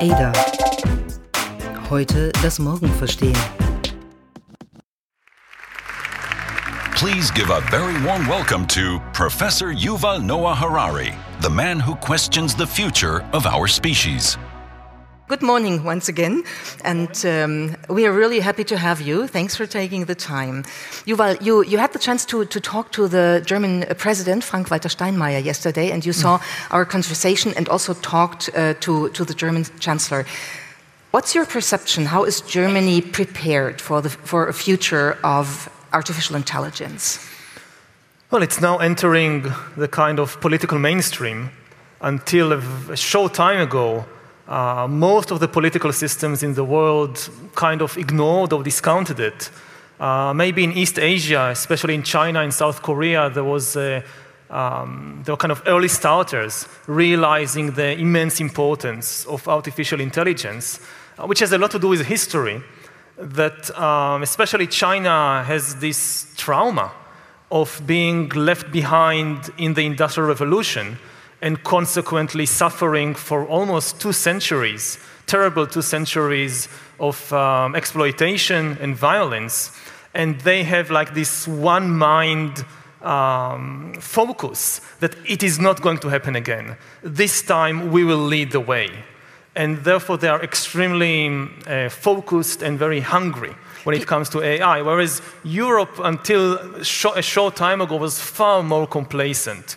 Ada. Heute das Morgen verstehen. Please give a very warm welcome to Professor Yuval Noah Harari, the man who questions the future of our species. Good morning once again, and um, we are really happy to have you. Thanks for taking the time. Yuval, you, you had the chance to, to talk to the German president, Frank-Walter Steinmeier, yesterday, and you saw our conversation and also talked uh, to, to the German chancellor. What's your perception? How is Germany prepared for, the, for a future of artificial intelligence? Well, it's now entering the kind of political mainstream. Until a short time ago, uh, most of the political systems in the world kind of ignored or discounted it. Uh, maybe in East Asia, especially in China and South Korea, there was a, um, there were kind of early starters realizing the immense importance of artificial intelligence, uh, which has a lot to do with history. That um, especially China has this trauma of being left behind in the Industrial Revolution and consequently suffering for almost two centuries, terrible two centuries of um, exploitation and violence. And they have like this one mind um, focus that it is not going to happen again. This time we will lead the way. And therefore, they are extremely uh, focused and very hungry when it comes to AI, whereas Europe, until a short time ago, was far more complacent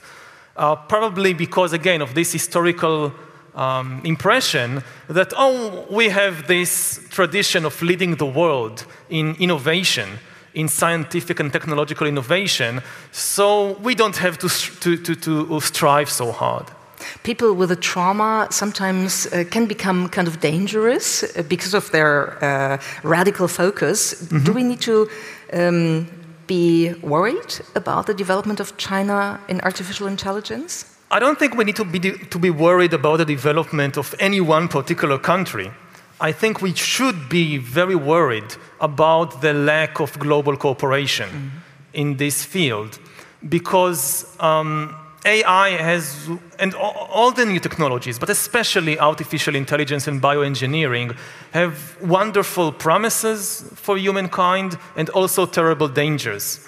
uh, probably because, again, of this historical um, impression that, oh, we have this tradition of leading the world in innovation, in scientific and technological innovation, so we don't have to, to, to, to strive so hard. People with a trauma sometimes uh, can become kind of dangerous uh, because of their uh, radical focus. Mm -hmm. Do we need to um, be worried about the development of China in artificial intelligence? I don't think we need to be, to be worried about the development of any one particular country. I think we should be very worried about the lack of global cooperation mm -hmm. in this field because um, AI has, and all the new technologies, but especially artificial intelligence and bioengineering, have wonderful promises for humankind and also terrible dangers.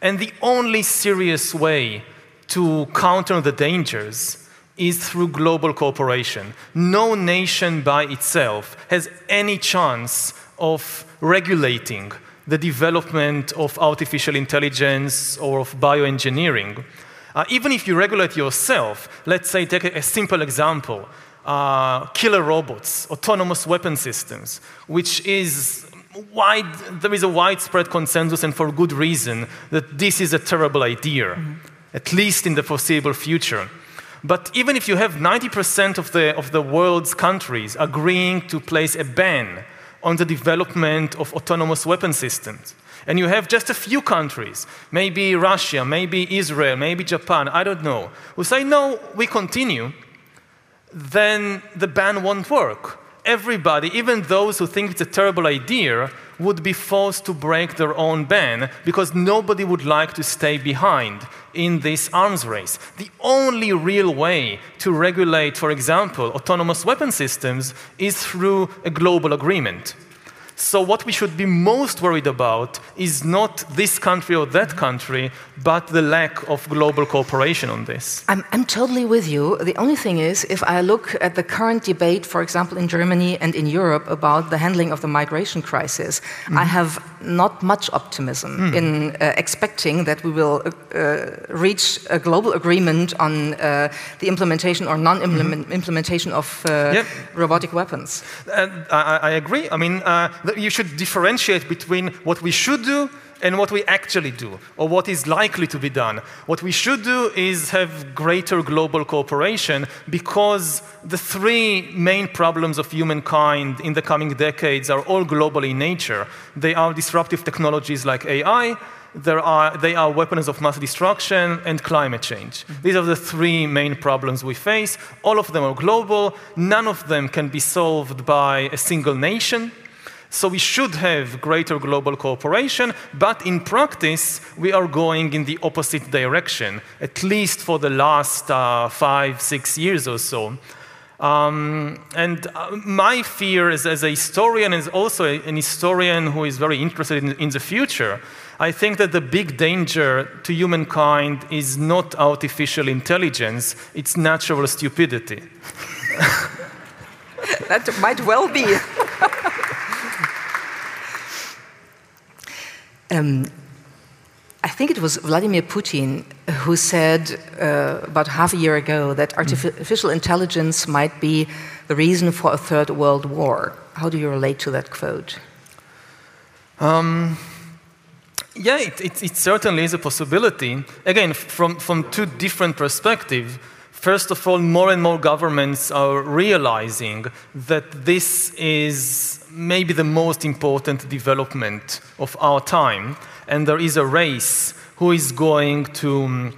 And the only serious way to counter the dangers is through global cooperation. No nation by itself has any chance of regulating the development of artificial intelligence or of bioengineering. Uh, even if you regulate yourself, let's say, take a, a simple example uh, killer robots, autonomous weapon systems, which is wide, there is a widespread consensus, and for good reason, that this is a terrible idea, mm-hmm. at least in the foreseeable future. But even if you have 90% of the, of the world's countries agreeing to place a ban on the development of autonomous weapon systems, and you have just a few countries, maybe Russia, maybe Israel, maybe Japan, I don't know, who say, no, we continue, then the ban won't work. Everybody, even those who think it's a terrible idea, would be forced to break their own ban because nobody would like to stay behind in this arms race. The only real way to regulate, for example, autonomous weapon systems is through a global agreement. So, what we should be most worried about is not this country or that country, but the lack of global cooperation on this. I'm, I'm totally with you. The only thing is, if I look at the current debate, for example, in Germany and in Europe about the handling of the migration crisis, mm. I have not much optimism mm. in uh, expecting that we will uh, reach a global agreement on uh, the implementation or non mm-hmm. implementation of uh, yep. robotic weapons. I, I, agree. I mean, uh, you should differentiate between what we should do and what we actually do, or what is likely to be done. What we should do is have greater global cooperation because the three main problems of humankind in the coming decades are all global in nature. They are disruptive technologies like AI, are, they are weapons of mass destruction and climate change. Mm-hmm. These are the three main problems we face. All of them are global. None of them can be solved by a single nation. So we should have greater global cooperation, but in practice, we are going in the opposite direction, at least for the last uh, five, six years or so. Um, and uh, my fear is, as a historian, is also an historian who is very interested in, in the future. I think that the big danger to humankind is not artificial intelligence, it's natural stupidity. that might well be. um, I think it was Vladimir Putin who said uh, about half a year ago that mm. artificial intelligence might be the reason for a third world war. How do you relate to that quote? Um, yeah, it, it, it, certainly is a possibility. Again, from, from two different perspectives. First of all, more and more governments are realizing that this is maybe the most important development of our time and there is a race who is going to um,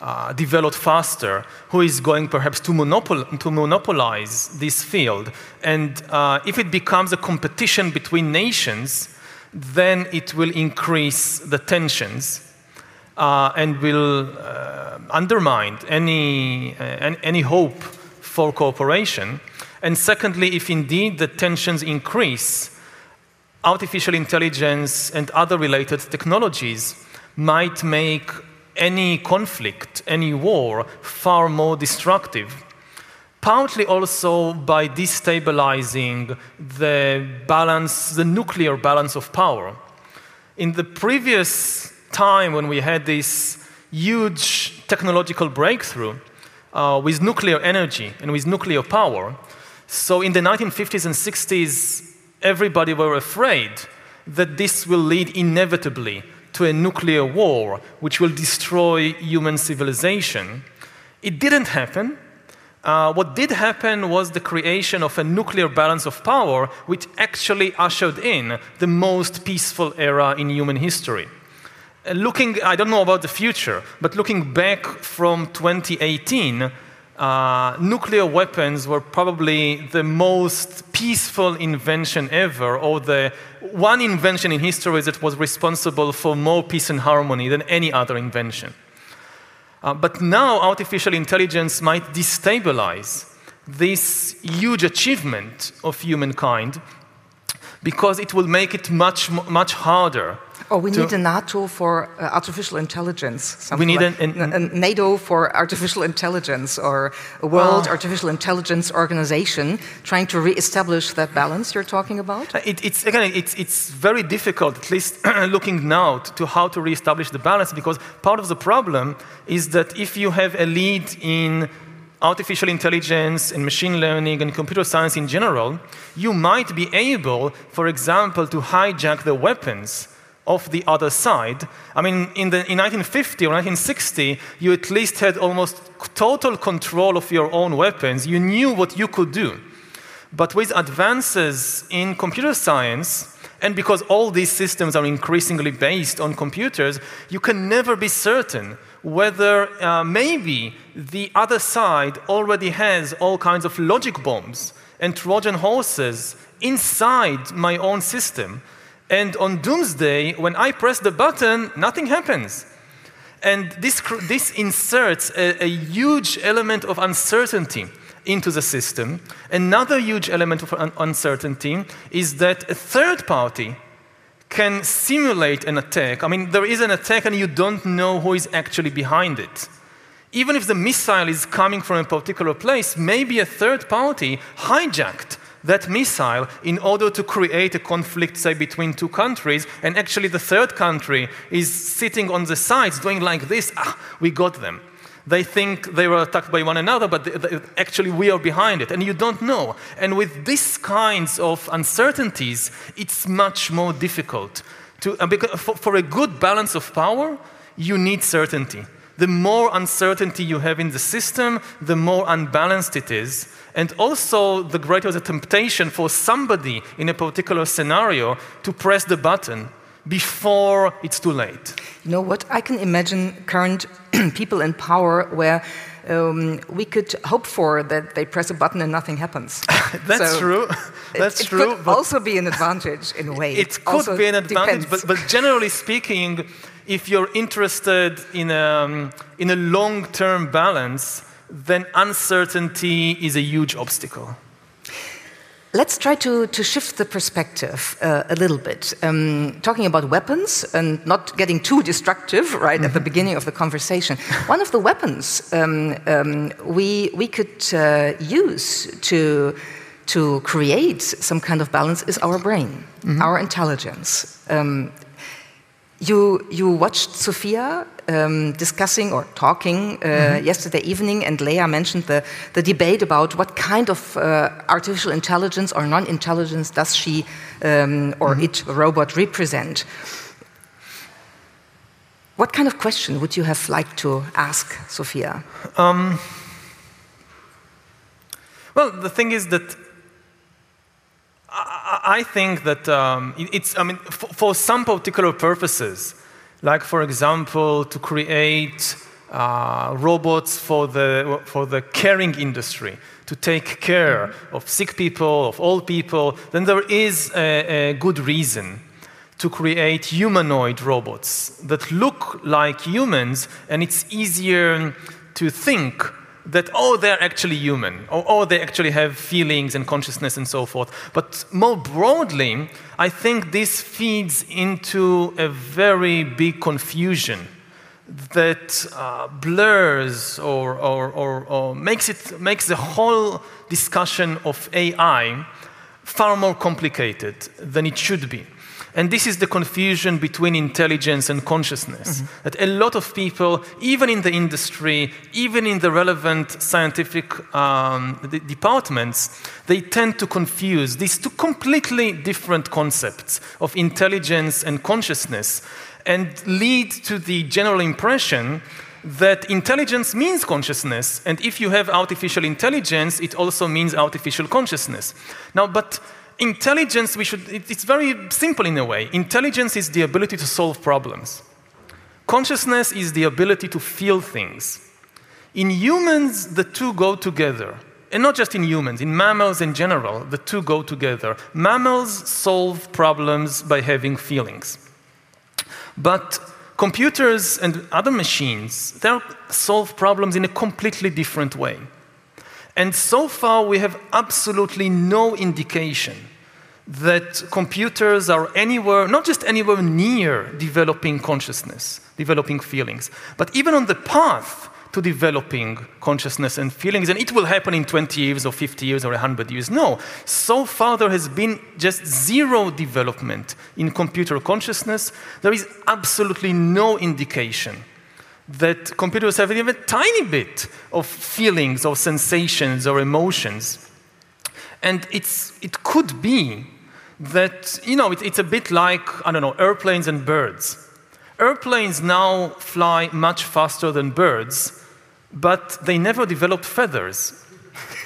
uh, develop faster, who is going perhaps to, monopol- to monopolize this field. And uh, if it becomes a competition between nations, then it will increase the tensions uh, and will uh, undermine any, uh, any hope for cooperation. And secondly, if indeed the tensions increase, artificial intelligence and other related technologies might make any conflict, any war, far more destructive. Partly also by destabilizing the balance, the nuclear balance of power. In the previous time when we had this huge technological breakthrough uh, with nuclear energy and with nuclear power, so in the 1950s and 60s, everybody were afraid that this will lead inevitably to a nuclear war which will destroy human civilization. It didn't happen. Uh, what did happen was the creation of a nuclear balance of power, which actually ushered in the most peaceful era in human history. Uh, looking, I don't know about the future, but looking back from 2018, uh, nuclear weapons were probably the most peaceful invention ever, or the one invention in history that was responsible for more peace and harmony than any other invention. Uh, but now artificial intelligence might destabilize this huge achievement of humankind because it will make it much, much harder Oh, we need a NATO for uh, artificial intelligence. We need like, an, an, a NATO for artificial intelligence or a World uh, Artificial Intelligence Organization trying to re-establish that balance you're talking about? Uh, it, it's, again, it's, it's very difficult, at least looking now, to how to re-establish the balance because part of the problem is that if you have a lead in artificial intelligence and machine learning and computer science in general, you might be able, for example, to hijack the weapons of the other side. I mean, in, the, in 1950 or 1960, you at least had almost total control of your own weapons. You knew what you could do. But with advances in computer science, and because all these systems are increasingly based on computers, you can never be certain whether uh, maybe the other side already has all kinds of logic bombs and Trojan horses inside my own system and on doomsday, when I press the button, nothing happens. And this, this inserts a, a huge element of uncertainty into the system. Another huge element of un uncertainty is that a third party can simulate an attack. I mean, there is an attack and you don't know who is actually behind it. Even if the missile is coming from a particular place, maybe a third party hijacked that missile in order to create a conflict, say, between two countries, and actually the third country is sitting on the sides doing like this, ah, we got them. They think they were attacked by one another, but they, they, actually we are behind it, and you don't know. And with these kinds of uncertainties, it's much more difficult. To, uh, because for, for a good balance of power, you need certainty. The more uncertainty you have in the system, the more unbalanced it is and also the greater the temptation for somebody in a particular scenario to press the button before it's too late. You know what? I can imagine current people in power where um, we could hope for that they press a button and nothing happens. That's so true. That's it, it true. Could also be an advantage in a way. It could also be an advantage, but, but, generally speaking, if you're interested in a, um, in a long-term balance, then uncertainty is a huge obstacle. Let's try to, to shift the perspective uh, a little bit. Um, talking about weapons and not getting too destructive right mm -hmm. at the mm-hmm. beginning of the conversation. One of the weapons um, um, we, we could uh, use to, to create some kind of balance is our brain, mm -hmm. our intelligence. You, you watched Sophia um, discussing or talking uh, mm -hmm. yesterday evening, and Leah mentioned the, the debate about what kind of uh, artificial intelligence or non intelligence does she um, or mm -hmm. it, robot, represent. What kind of question would you have liked to ask Sophia? Um, well, the thing is that I think that um, it's, I mean, for some particular purposes, like for example, to create uh, robots for the, for the caring industry, to take care of sick people, of old people, then there is a, a good reason to create humanoid robots that look like humans, and it's easier to think that, oh, they're actually human, or oh, they actually have feelings and consciousness and so forth. But more broadly, I think this feeds into a very big confusion that uh, blurs or, or, or, or, makes, it, makes the whole discussion of AI far more complicated than it should be. And this is the confusion between intelligence and consciousness. Mm-hmm. That a lot of people, even in the industry, even in the relevant scientific um, departments, they tend to confuse these two completely different concepts of intelligence and consciousness and lead to the general impression that intelligence means consciousness, and if you have artificial intelligence, it also means artificial consciousness. Now, but intelligence, we should, it's very simple in a way. Intelligence is the ability to solve problems. Consciousness is the ability to feel things. In humans, the two go together. And not just in humans, in mammals in general, the two go together. Mammals solve problems by having feelings. But computers and other machines, they solve problems in a completely different way. And so far, we have absolutely no indication that computers are anywhere, not just anywhere near developing consciousness, developing feelings, but even on the path to developing consciousness and feelings, and it will happen in 20 years or 50 years or 100 years. No, so far there has been just zero development in computer consciousness. There is absolutely no indication that computers have even a tiny bit of feelings or sensations or emotions. And it's, it could be that, you know, it, it's a bit like, I don't know, airplanes and birds. Airplanes now fly much faster than birds, but they never developed feathers.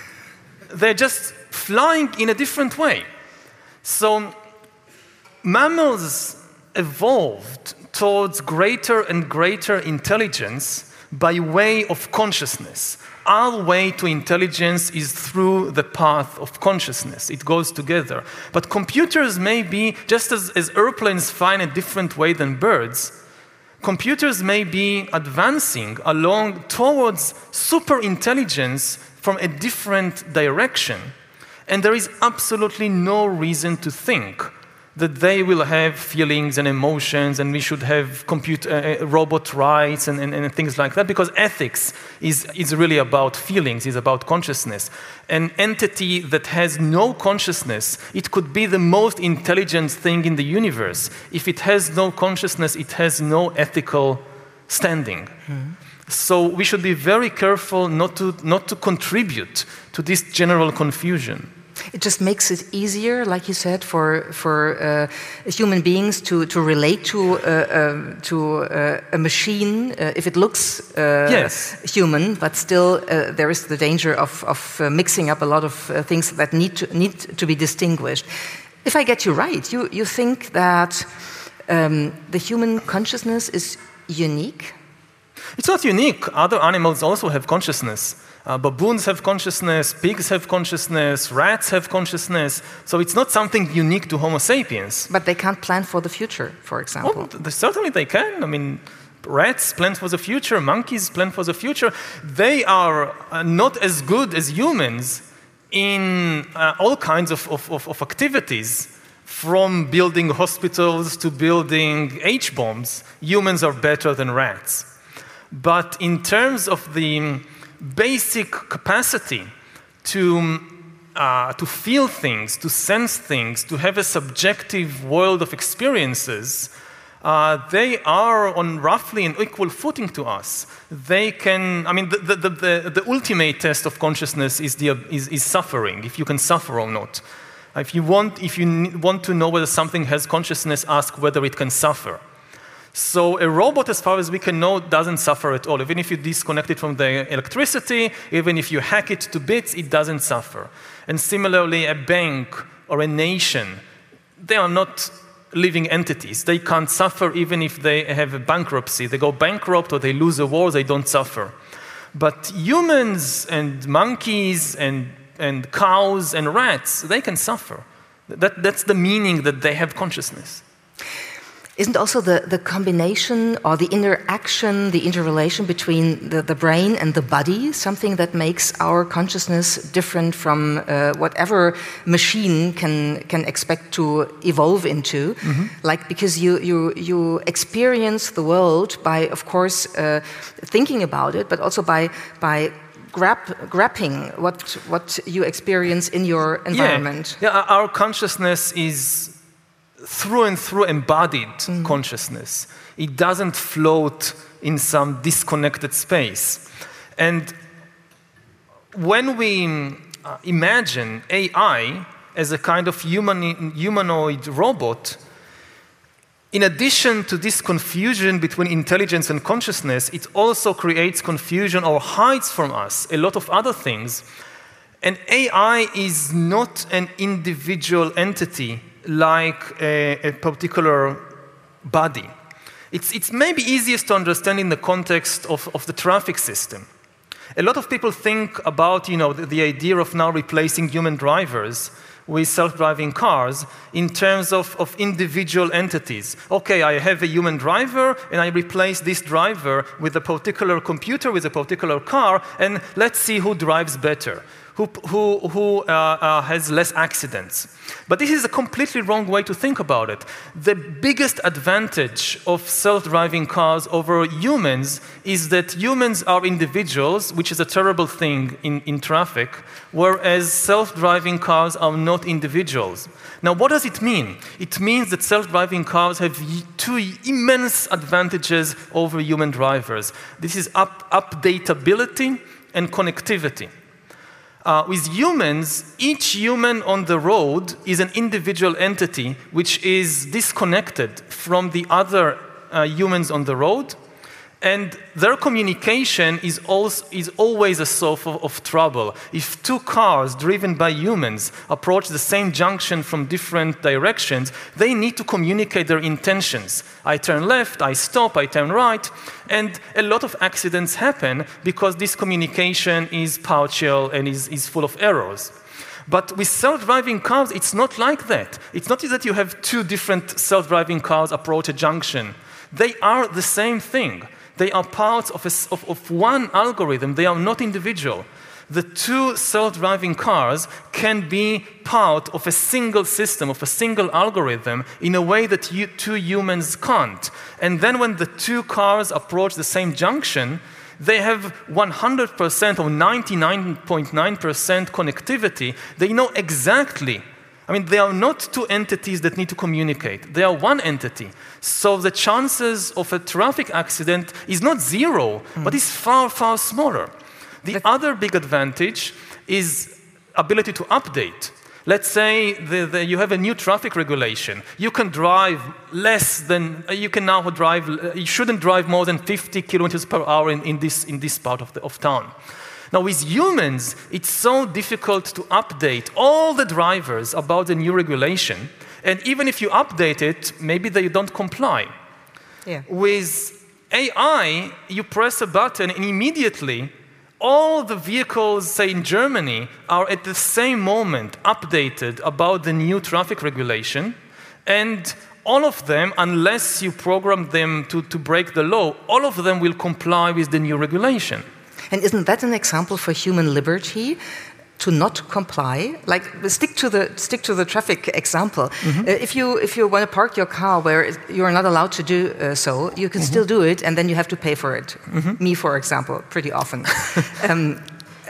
They're just flying in a different way. So mammals evolved towards greater and greater intelligence by way of consciousness our way to intelligence is through the path of consciousness. It goes together. But computers may be, just as, as airplanes find a different way than birds, computers may be advancing along towards super intelligence from a different direction. And there is absolutely no reason to think that they will have feelings and emotions and we should have compute, uh, uh, robot rights and, and, and, things like that because ethics is, is really about feelings, is about consciousness. An entity that has no consciousness, it could be the most intelligent thing in the universe. If it has no consciousness, it has no ethical standing. Mm-hmm. So we should be very careful not to, not to contribute to this general confusion. It just makes it easier, like you said, for, for uh, human beings to, to relate to, uh, uh, to uh, a machine uh, if it looks uh, yes. human, but still there is the danger of, of mixing up a lot of things that need to, need to be distinguished. If I get you right, you, you think that um, the human consciousness is unique? It's not unique. Other animals also have consciousness. Uh, baboons have consciousness, pigs have consciousness, rats have consciousness. So it's not something unique to Homo sapiens. But they can't plan for the future, for example. Well, certainly they can. I mean, Rats plan for the future, monkeys plan for the future. They are uh, not as good as humans in uh, all kinds of, of, of, activities, from building hospitals to building H bombs. Humans are better than rats. But in terms of the basic capacity to, uh, to feel things, to sense things, to have a subjective world of experiences, uh, they are on roughly an equal footing to us. They can, I mean, the, the, the, the ultimate test of consciousness is, the, is, is, suffering, if you can suffer or not. If you, want, if you want to know whether something has consciousness, ask whether it can suffer. So a robot, as far as we can know, doesn't suffer at all. Even if you disconnect it from the electricity, even if you hack it to bits, it doesn't suffer. And similarly, a bank or a nation, they are not living entities. They can't suffer even if they have a bankruptcy. They go bankrupt or they lose a war, they don't suffer. But humans and monkeys and, and cows and rats, they can suffer. That, that's the meaning that they have consciousness. Isn't also the, the combination or the interaction, the interrelation between the, the brain and the body something that makes our consciousness different from uh, whatever machine can, can expect to evolve into? Mm -hmm. Like, because you, you, you experience the world by, of course, uh, thinking about it, but also by, by grab, grabbing what, what you experience in your environment. Yeah. yeah, our consciousness is through and through embodied mm. consciousness. It doesn't float in some disconnected space. And when we uh, imagine AI as a kind of human, humanoid robot, in addition to this confusion between intelligence and consciousness, it also creates confusion or hides from us a lot of other things. And AI is not an individual entity like a, a particular body. It's, it's maybe easiest to understand in the context of, of the traffic system. A lot of people think about you know, the, the idea of now replacing human drivers with self-driving cars in terms of, of individual entities. Okay, I have a human driver, and I replace this driver with a particular computer, with a particular car, and let's see who drives better who, who, who uh, uh, has less accidents. But this is a completely wrong way to think about it. The biggest advantage of self driving cars over humans is that humans are individuals, which is a terrible thing in, in traffic, whereas self driving cars are not individuals. Now, what does it mean? It means that self driving cars have two immense advantages over human drivers this is up, updatability and connectivity. Uh, with humans, each human on the road is an individual entity which is disconnected from the other uh, humans on the road and their communication is, also, is always a source of, of, trouble. If two cars driven by humans approach the same junction from different directions, they need to communicate their intentions. I turn left, I stop, I turn right, and a lot of accidents happen because this communication is partial and is, is full of errors. But with self driving cars, it's not like that. It's not that you have two different self driving cars approach a junction. They are the same thing. They are parts of, a, of, of one algorithm, they are not individual. The two self driving cars can be part of a single system, of a single algorithm, in a way that you, two humans can't. And then when the two cars approach the same junction, they have 100% or 99.9% connectivity. They know exactly I mean, they are not two entities that need to communicate. They are one entity. So the chances of a traffic accident is not zero, mm. but is far, far smaller. The other big advantage is ability to update. Let's say the, the, you have a new traffic regulation. You can drive less than, uh, you can now drive, uh, you shouldn't drive more than 50 kilometers per hour in, in, this, in this part of, the, of town. Now, with humans, it's so difficult to update all the drivers about the new regulation. And even if you update it, maybe they don't comply. Yeah. With AI, you press a button and immediately all the vehicles, say in Germany, are at the same moment updated about the new traffic regulation. And all of them, unless you program them to, to break the law, all of them will comply with the new regulation. And isn't that an example for human liberty? To not comply, like stick to the stick to the traffic example. Mm -hmm. uh, if you if you want to park your car where you are not allowed to do uh, so, you can mm -hmm. still do it, and then you have to pay for it. Mm -hmm. Me, for example, pretty often. um,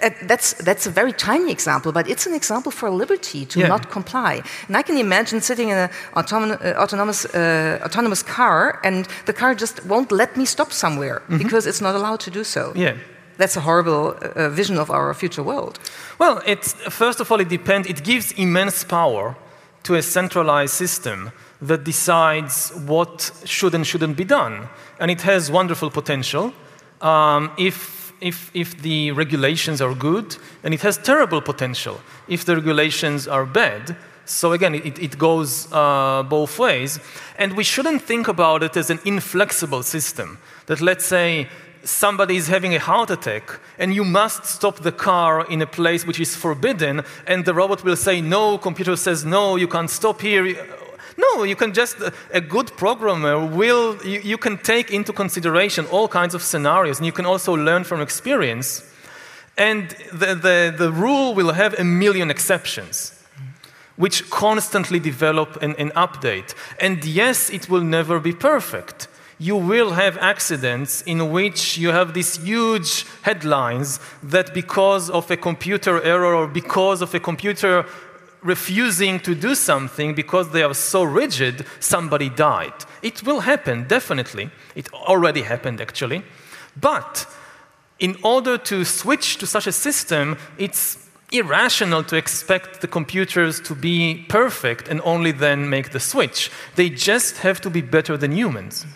uh, that's, that's a very tiny example, but it's an example for liberty to yeah. not comply. And I can imagine sitting in an autonomous, uh, autonomous, uh, autonomous car and the car just won't let me stop somewhere mm -hmm. because it's not allowed to do so. Yeah. That's a horrible uh, vision of our future world. Well, it's, first of all, it depends. It gives immense power to a centralized system that decides what should and shouldn't be done. And it has wonderful potential. Um, if if, if the regulations are good, and it has terrible potential if the regulations are bad. So again, it, it goes uh, both ways. And we shouldn't think about it as an inflexible system. That let's say somebody is having a heart attack and you must stop the car in a place which is forbidden, and the robot will say, No, computer says, No, you can't stop here. No, you can just, a good programmer will, you, you can take into consideration all kinds of scenarios, and you can also learn from experience. And the, the, the rule will have a million exceptions which constantly develop and, and, update. And yes, it will never be perfect. You will have accidents in which you have these huge headlines that because of a computer error or because of a computer refusing to do something because they are so rigid, somebody died. It will happen, definitely. It already happened, actually. But in order to switch to such a system, it's irrational to expect the computers to be perfect and only then make the switch. They just have to be better than humans.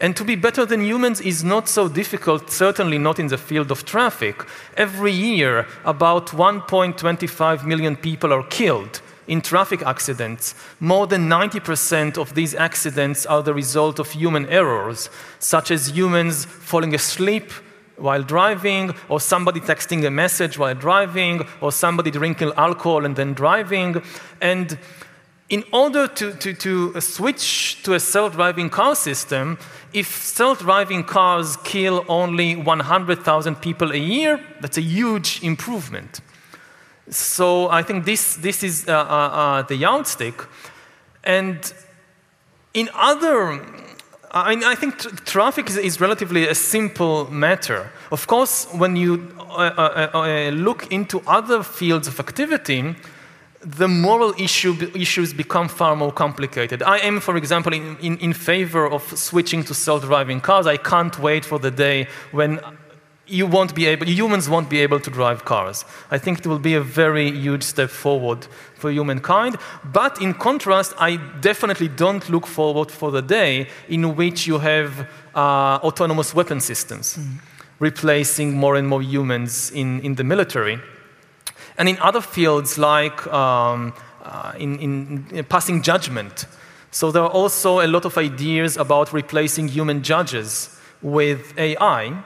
And to be better than humans is not so difficult, certainly not in the field of traffic. Every year, about 1.25 million people are killed in traffic accidents. More than 90% of these accidents are the result of human errors, such as humans falling asleep while driving, or somebody texting a message while driving, or somebody drinking alcohol and then driving. And in order to, to, to switch to a self driving car system, if self driving cars kill only 100,000 people a year, that's a huge improvement. So I think this, this is uh, uh, uh, the yardstick. And in other, I, mean, I think tr traffic is, is, relatively a simple matter. Of course, when you uh, uh, look into other fields of activity, the moral issue, issues become far more complicated. I am, for example, in, in, in favor of switching to self-driving cars. I can't wait for the day when you won't be able, humans won't be able to drive cars. I think it will be a very huge step forward for humankind. But in contrast, I definitely don't look forward for the day in which you have uh, autonomous weapon systems mm. replacing more and more humans in, in the military. And in other fields, like um, uh, in, in, in passing judgment, so there are also a lot of ideas about replacing human judges with AI.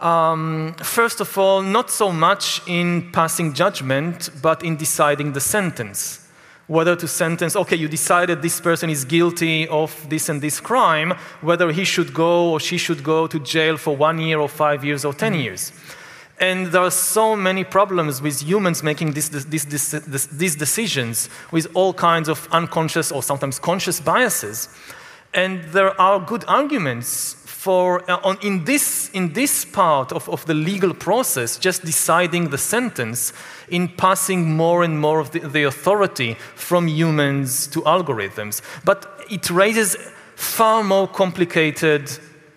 Um, first of all, not so much in passing judgment, but in deciding the sentence. Whether to sentence, okay, you decided this person is guilty of this and this crime, whether he should go or she should go to jail for one year or five years or 10 years. And there are so many problems with humans making this, these decisions with all kinds of unconscious or sometimes conscious biases. And there are good arguments for, uh, on, in, this, in this part of, of the legal process, just deciding the sentence, in passing more and more of the, the authority from humans to algorithms. But it raises far more complicated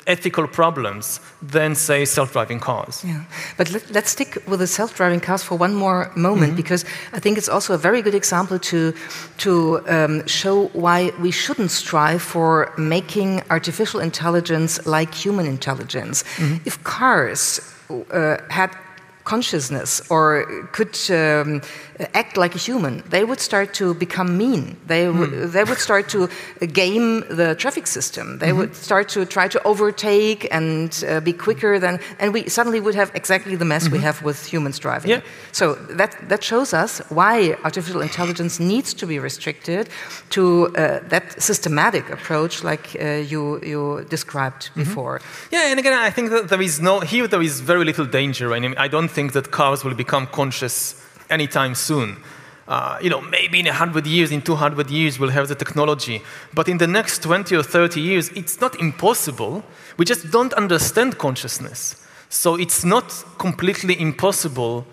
ethical problems than, say, self driving cars. Yeah. But let, us stick with the self driving cars for one more moment, mm -hmm. because I think it's also a very good example to, to um, show why we shouldn't strive for making artificial intelligence like human intelligence. Mm -hmm. If cars uh, had consciousness or could um, act like a human, they would start to become mean. They, mm. they would start to game the traffic system. They mm -hmm. would start to try to overtake and uh, be quicker than, and we suddenly would have exactly the mess mm -hmm. we mm-hmm. have with humans driving. Yeah. So that, that shows us why artificial intelligence needs to be restricted to uh, that systematic approach like uh, you, you described -hmm. before. Yeah, and again, I think that there is no, here there is very little danger. I, mean, I don't think that cars will become conscious anytime soon. Uh, you know, maybe in 100 years, in 200 years, we'll have the technology. But in the next 20 or 30 years, it's not impossible. We just don't understand consciousness. So it's not completely impossible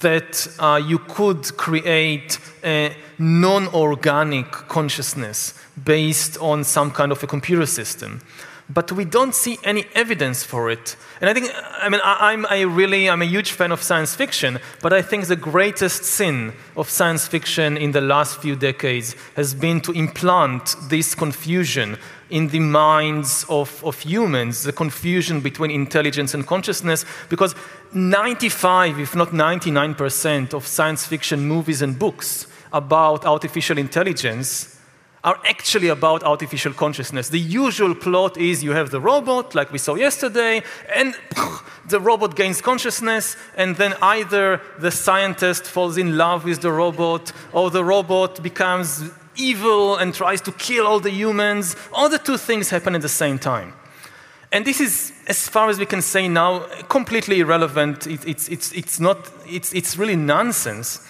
that uh, you could create a non organic consciousness based on some kind of a computer system but we don't see any evidence for it. And I think, I mean, I, am a really, I'm a huge fan of science fiction, but I think the greatest sin of science fiction in the last few decades has been to implant this confusion in the minds of, of humans, the confusion between intelligence and consciousness, because 95, if not 99%, of science fiction movies and books about artificial intelligence are actually about artificial consciousness. The usual plot is you have the robot, like we saw yesterday, and the robot gains consciousness, and then either the scientist falls in love with the robot, or the robot becomes evil and tries to kill all the humans. All the two things happen at the same time. And this is, as far as we can say now, completely irrelevant. It, it's, it's, it's, not, it's, it's really nonsense.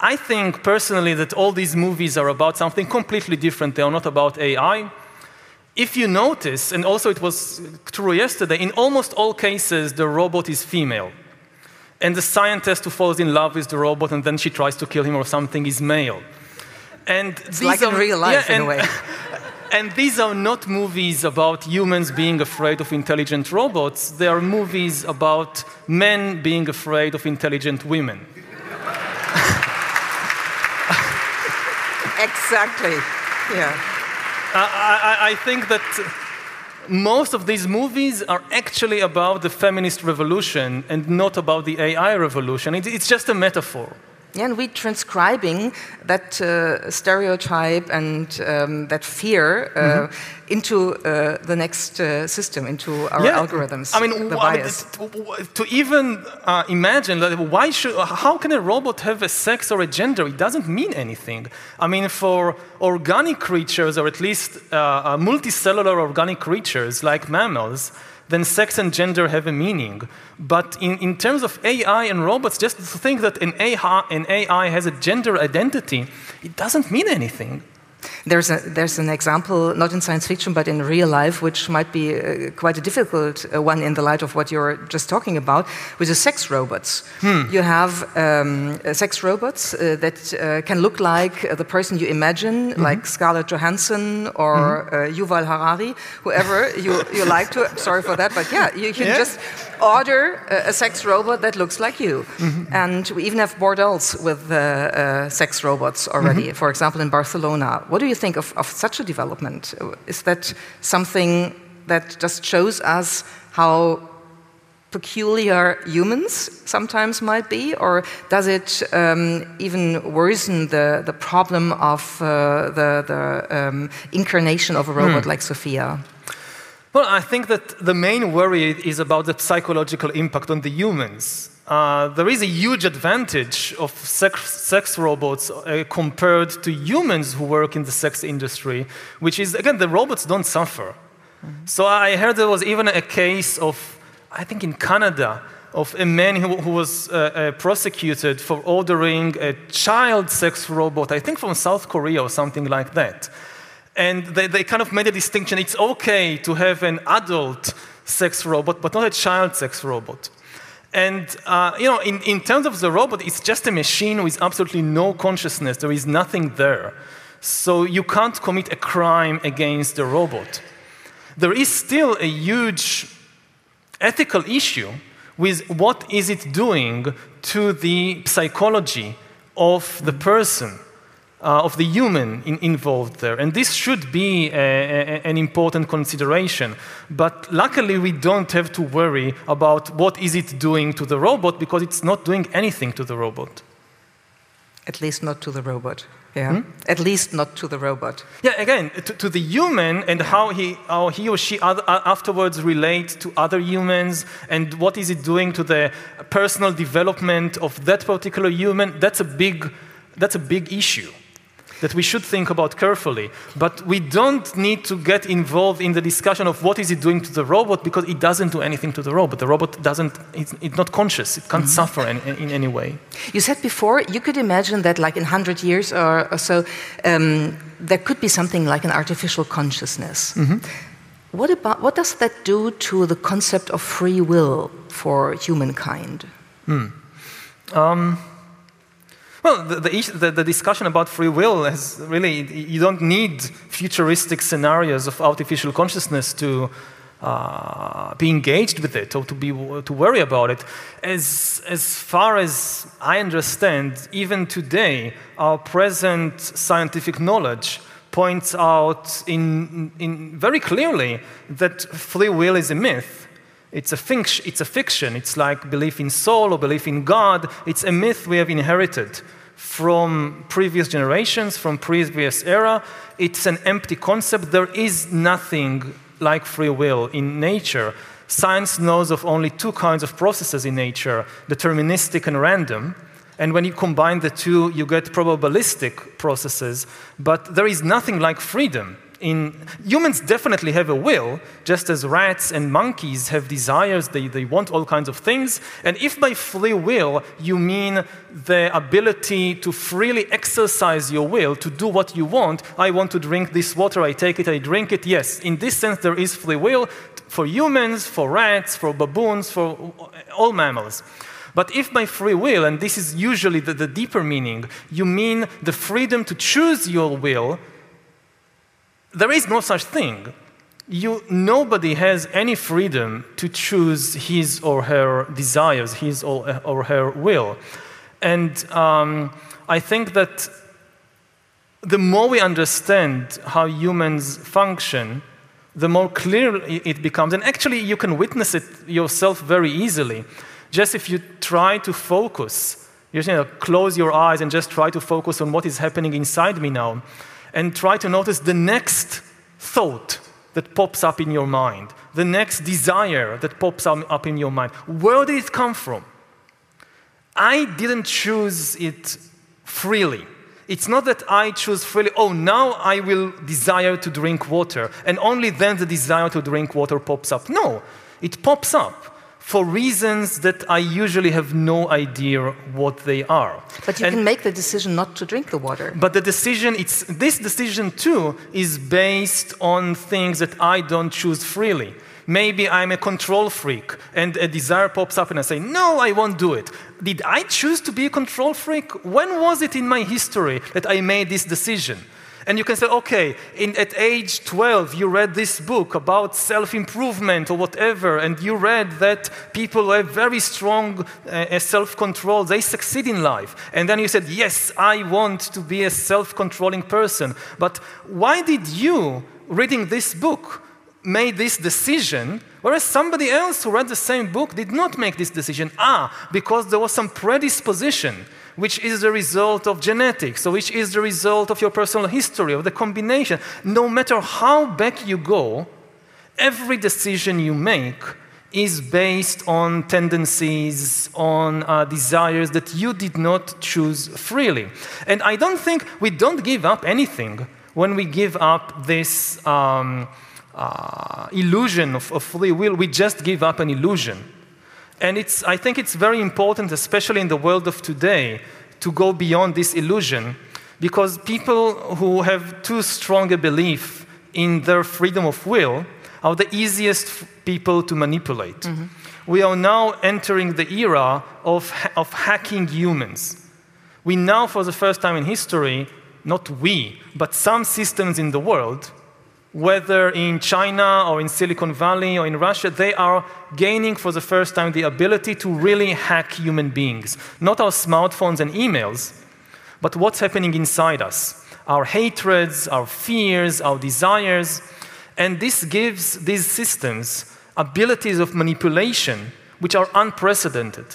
I think personally that all these movies are about something completely different. They are not about AI. If you notice, and also it was true yesterday, in almost all cases, the robot is female. And the scientist who falls in love with the robot and then she tries to kill him or something is male. And it's like are, in real life, yeah, in a way. and these are not movies about humans being afraid of intelligent robots. They are movies about men being afraid of intelligent women. Exactly. Yeah. I, I, I think that most of these movies are actually about the feminist revolution and not about the AI revolution. It, it's just a metaphor. Yeah, and we're transcribing that uh, stereotype and um, that fear uh, mm -hmm. into uh, the next uh, system, into our yeah. algorithms. I mean, the bias. to even uh, imagine that, why should, how can a robot have a sex or a gender? It doesn't mean anything. I mean, for organic creatures, or at least uh, multicellular organic creatures like mammals, then sex and gender have a meaning. But in, in terms of AI and robots, just to think that an AI, an AI has a gender identity, it doesn't mean anything. There's, a, there's an example, not in science fiction, but in real life, which might be uh, quite a difficult uh, one in the light of what you're just talking about, with the sex robots. Hmm. You have um, uh, sex robots uh, that uh, can look like uh, the person you imagine, mm -hmm. like Scarlett Johansson or mm -hmm. Yuval Harari, whoever you, you like to. Sorry for that, but yeah, you can yeah. just order a, a, sex robot that looks like you. Mm -hmm. And we even have bordels with sex robots already, mm-hmm. for example, in Barcelona. What do you think of, of such a development? Is that something that just shows us how peculiar humans sometimes might be, or does it um, even worsen the, the problem of uh, the, the um, incarnation of a robot hmm. like Sophia? Well, I think that the main worry is about the psychological impact on the humans. Uh, there is a huge advantage of sex, sex robots uh, compared to humans who work in the sex industry, which is, again, the robots don't suffer. Mm-hmm. So I heard there was even a case of, I think in Canada, of a man who, who was uh, uh prosecuted for ordering a child sex robot, I think from South Korea or something like that. And they, they kind of made a distinction it's okay to have an adult sex robot, but not a child sex robot. And uh, you know, in, in terms of the robot, it's just a machine with absolutely no consciousness. There is nothing there. So you can't commit a crime against the robot. There is still a huge ethical issue with what is it doing to the psychology of the person. Uh, of the human in, involved there. And this should be a, a, an important consideration. But luckily, we don't have to worry about what is it doing to the robot because it's not doing anything to the robot. At least not to the robot. Yeah. Hmm? At least not to the robot. Yeah, again, to, to the human and how he, how he or she other, afterwards relate to other humans and what is it doing to the personal development of that particular human, that's a big, that's a big issue that we should think about carefully. But we don't need to get involved in the discussion of what is it doing to the robot because it doesn't do anything to the robot. The robot doesn't, it's, it's not conscious. It can't mm -hmm. suffer in, in, any way. You said before, you could imagine that like in 100 years or, or so, um, there could be something like an artificial consciousness. Mm -hmm. What, about, what does that do to the concept of free will for humankind? Hmm. Um, well, the, the, the, discussion about free will is really, you don't need futuristic scenarios of artificial consciousness to uh, be engaged with it or to, be, to worry about it. As, as far as I understand, even today, our present scientific knowledge points out in, in very clearly that free will is a myth. It's a, it's a fiction. It's like belief in soul or belief in God. It's a myth we have inherited from previous generations, from previous era. It's an empty concept. There is nothing like free will in nature. Science knows of only two kinds of processes in nature deterministic and random. And when you combine the two, you get probabilistic processes. But there is nothing like freedom in humans definitely have a will, just as rats and monkeys have desires, they, they want all kinds of things. And if by free will you mean the ability to freely exercise your will, to do what you want, I want to drink this water, I take it, I drink it, yes, in this sense there is free will for humans, for rats, for baboons, for all mammals. But if by free will, and this is usually the, the deeper meaning, you mean the freedom to choose your will, there is no such thing. You, nobody has any freedom to choose his or her desires, his or, or her will. And um, I think that the more we understand how humans function, the more clear it becomes. And actually, you can witness it yourself very easily. Just if you try to focus, you know, close your eyes and just try to focus on what is happening inside me now and try to notice the next thought that pops up in your mind, the next desire that pops up in your mind. Where did it come from? I didn't choose it freely. It's not that I choose freely, oh, now I will desire to drink water, and only then the desire to drink water pops up. No, it pops up for reasons that I usually have no idea what they are. But you and, can make the decision not to drink the water. But the decision, it's, this decision too, is based on things that I don't choose freely. Maybe I'm a control freak and a desire pops up and I say, No, I won't do it. Did I choose to be a control freak? When was it in my history that I made this decision? And you can say, okay, in, at age 12, you read this book about self improvement or whatever, and you read that people who have very strong uh, self control, they succeed in life. And then you said, yes, I want to be a self controlling person. But why did you, reading this book, made this decision, whereas somebody else who read the same book did not make this decision. Ah, because there was some predisposition which is the result of genetics, or which is the result of your personal history, of the combination. No matter how back you go, every decision you make is based on tendencies, on uh, desires that you did not choose freely. And I don't think we don't give up anything when we give up this um, uh, illusion of, of free will. We just give up an illusion. And it's, I think it's very important, especially in the world of today, to go beyond this illusion because people who have too strong a belief in their freedom of will are the easiest people to manipulate. Mm-hmm. We are now entering the era of, of hacking humans. We now, for the first time in history, not we, but some systems in the world whether in China or in Silicon Valley or in Russia, they are gaining for the first time the ability to really hack human beings. Not our smartphones and emails, but what's happening inside us our hatreds, our fears, our desires. And this gives these systems abilities of manipulation which are unprecedented.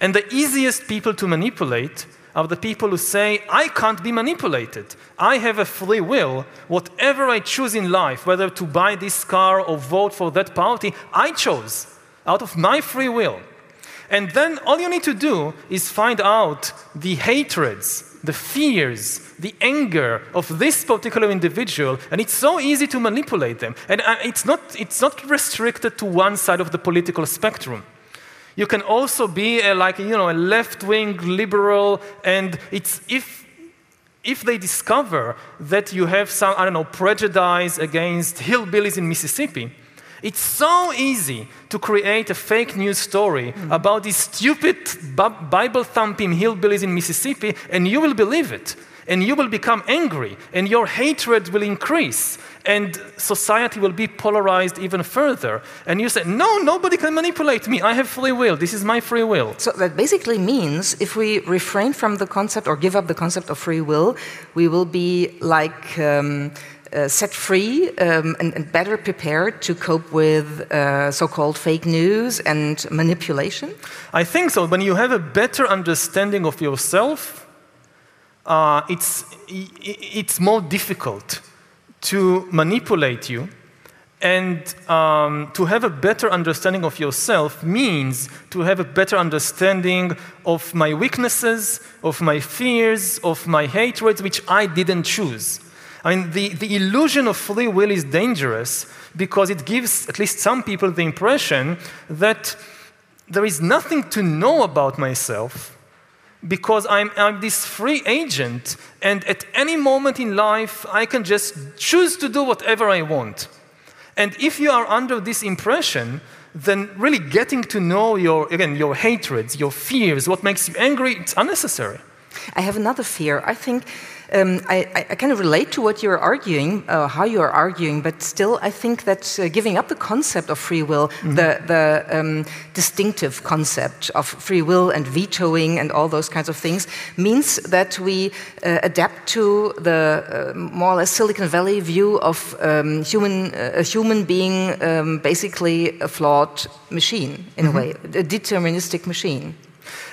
And the easiest people to manipulate are the people who say, I can't be manipulated. I have a free will. Whatever I choose in life, whether to buy this car or vote for that party, I chose out of my free will. And then all you need to do is find out the hatreds, the fears, the anger of this particular individual, and it's so easy to manipulate them. And uh, it's not, it's not restricted to one side of the political spectrum. You can also be a, like you know a left-wing liberal, and it's if if they discover that you have some I don't know prejudice against hillbillies in Mississippi, it's so easy to create a fake news story mm. about these stupid Bible thumping hillbillies in Mississippi, and you will believe it. And you will become angry, and your hatred will increase, and society will be polarized even further. And you say, No, nobody can manipulate me. I have free will. This is my free will. So that basically means if we refrain from the concept or give up the concept of free will, we will be like. Um, uh, set free um, and, and, better prepared to cope with uh, so called fake news and manipulation? I think so. When you have a better understanding of yourself, uh, it's, it's more difficult to manipulate you. And um, to have a better understanding of yourself means to have a better understanding of my weaknesses, of my fears, of my hatreds, which I didn't choose. I mean, the, the illusion of free will is dangerous because it gives at least some people the impression that there is nothing to know about myself because I'm, I'm this free agent, and at any moment in life, I can just choose to do whatever I want. And if you are under this impression, then really getting to know your, again, your hatreds, your fears, what makes you angry, it's unnecessary. I have another fear. I think um, I, I, kind of relate to what you're arguing, uh, how you are arguing, but still, I think that uh, giving up the concept of free will, mm -hmm. the, the um, distinctive concept of free will and vetoing and all those kinds of things, means that we uh, adapt to the uh, more or less Silicon Valley view of um, human, uh, a human being um, basically a flawed machine, in mm -hmm. a mm-hmm. way, a deterministic machine.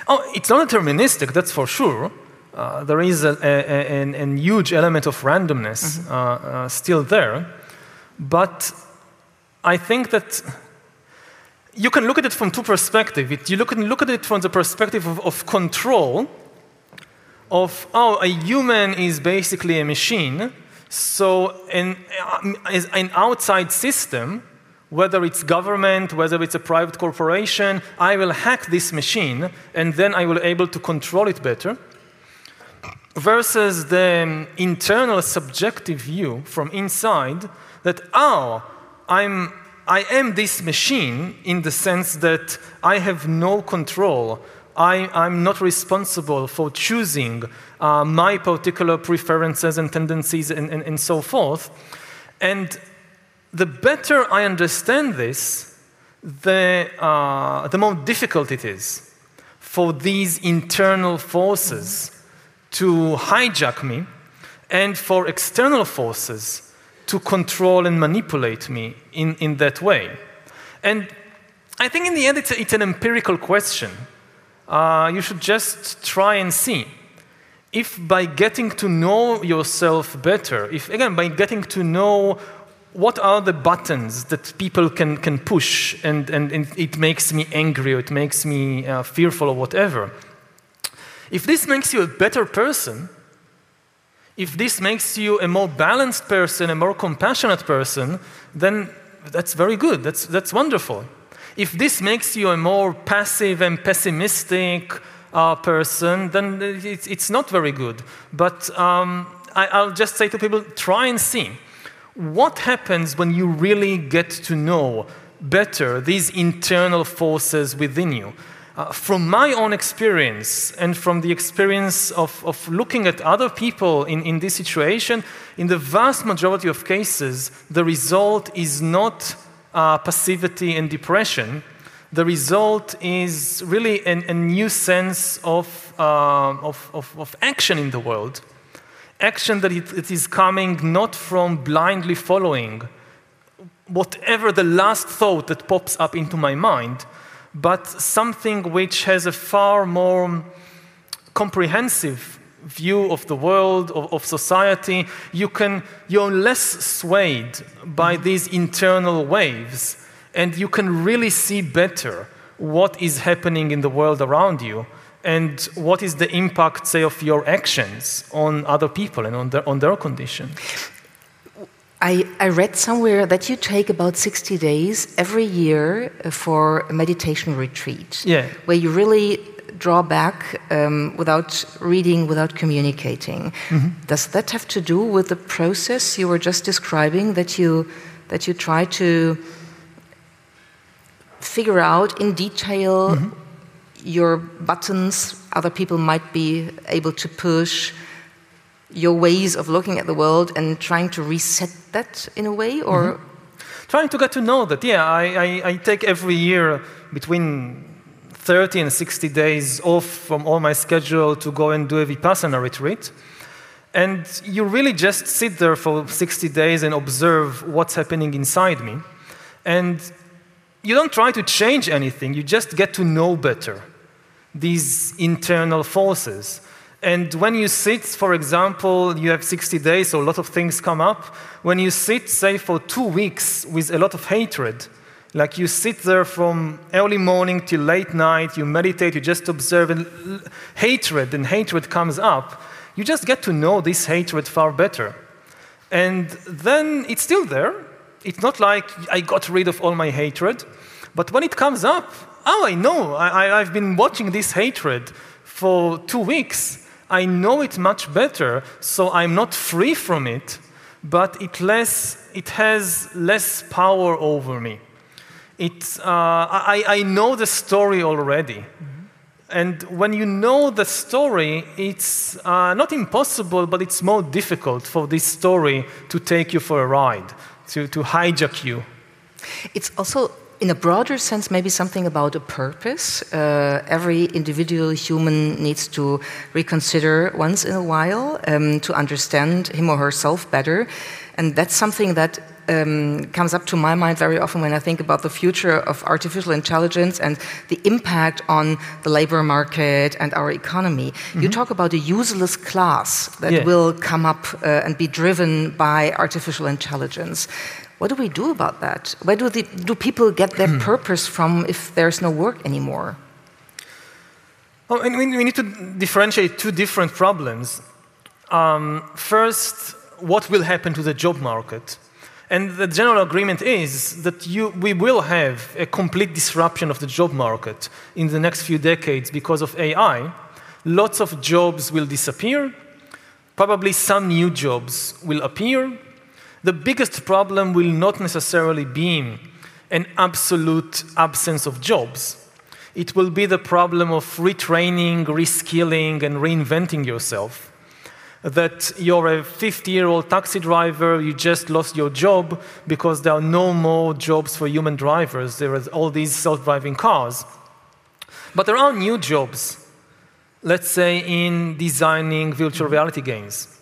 Oh, it's not deterministic, that's for sure. Uh, there is a, a, a, a, huge element of randomness mm -hmm. uh, still there. But I think that you can look at it from two perspectives. You look, look at it from the perspective of, of control, of, oh, a human is basically a machine. So an, an outside system whether it's government, whether it's a private corporation, I will hack this machine and then I will be able to control it better. Versus the internal subjective view from inside that, oh, I'm, I am this machine in the sense that I have no control. I, am not responsible for choosing uh, my particular preferences and tendencies and, and, and so forth. And the better I understand this, the, uh, the more difficult it is for these internal forces to hijack me and for external forces to control and manipulate me in, in that way. And I think in the end, it's, a, it's an empirical question. Uh, you should just try and see if by getting to know yourself better, if again, by getting to know what are the buttons that people can, can push and, and, and it makes me angry or it makes me uh, fearful or whatever? If this makes you a better person, if this makes you a more balanced person, a more compassionate person, then that's very good. That's, that's wonderful. If this makes you a more passive and pessimistic uh, person, then it's, it's not very good. But um, I, I'll just say to people try and see what happens when you really get to know better these internal forces within you? Uh, from my own experience and from the experience of, of looking at other people in, in this situation, in the vast majority of cases, the result is not uh, passivity and depression, the result is really an, a new sense of, uh, of, of, of, action in the world. Action that it, it is coming not from blindly following whatever the last thought that pops up into my mind, but something which has a far more comprehensive view of the world, of, of, society. You can, you're less swayed by these internal waves, and you can really see better what is happening in the world around you and what is the impact, say, of your actions on other people and on their, on their condition. I, I, read somewhere that you take about 60 days every year for a meditation retreat. Yeah. Where you really draw back um, without reading, without communicating. Mm -hmm. Does that have to do with the process you were just describing that you, that you try to figure out in detail mm -hmm. your buttons other people might be able to push? Your ways of looking at the world and trying to reset that in a way, or mm -hmm. trying to get to know that? Yeah, I, I, I, take every year between 30 and 60 days off from all my schedule to go and do a vipassana retreat. And you really just sit there for 60 days and observe what's happening inside me. And you don't try to change anything, you just get to know better these internal forces. And when you sit, for example, you have 60 days, so a lot of things come up. When you sit, say, for two weeks with a lot of hatred, like you sit there from early morning till late night, you meditate, you just observe, and hatred and hatred comes up, you just get to know this hatred far better. And then it's still there. It's not like I got rid of all my hatred, but when it comes up, oh, I know, I, I've been watching this hatred for two weeks I know it much better, so I'm not free from it, but it, less, it has less power over me. It, uh, I, I know the story already. Mm-hmm. And when you know the story, it's uh, not impossible, but it's more difficult for this story to take you for a ride, to, to hijack you. It's also in a broader sense, maybe something about a purpose. Uh, every individual human needs to reconsider once in a while um, to understand him or herself better. And that's something that um, comes up to my mind very often when I think about the future of artificial intelligence and the impact on the labor market and our economy. Mm -hmm. You mm-hmm. talk about a useless class that yeah. will come up uh, and be driven by artificial intelligence. What do we do about that? Where do, the, do people get their purpose from if there's no work anymore? Well, we need to differentiate two different problems. Um, first, what will happen to the job market? And the general agreement is that you, we will have a complete disruption of the job market in the next few decades because of AI. Lots of jobs will disappear. Probably some new jobs will appear the biggest problem will not necessarily be an absolute absence of jobs. It will be the problem of retraining, reskilling, and reinventing yourself. That you're a 50 year old taxi driver, you just lost your job because there are no more jobs for human drivers. There are all these self driving cars. But there are new jobs, let's say in designing virtual reality games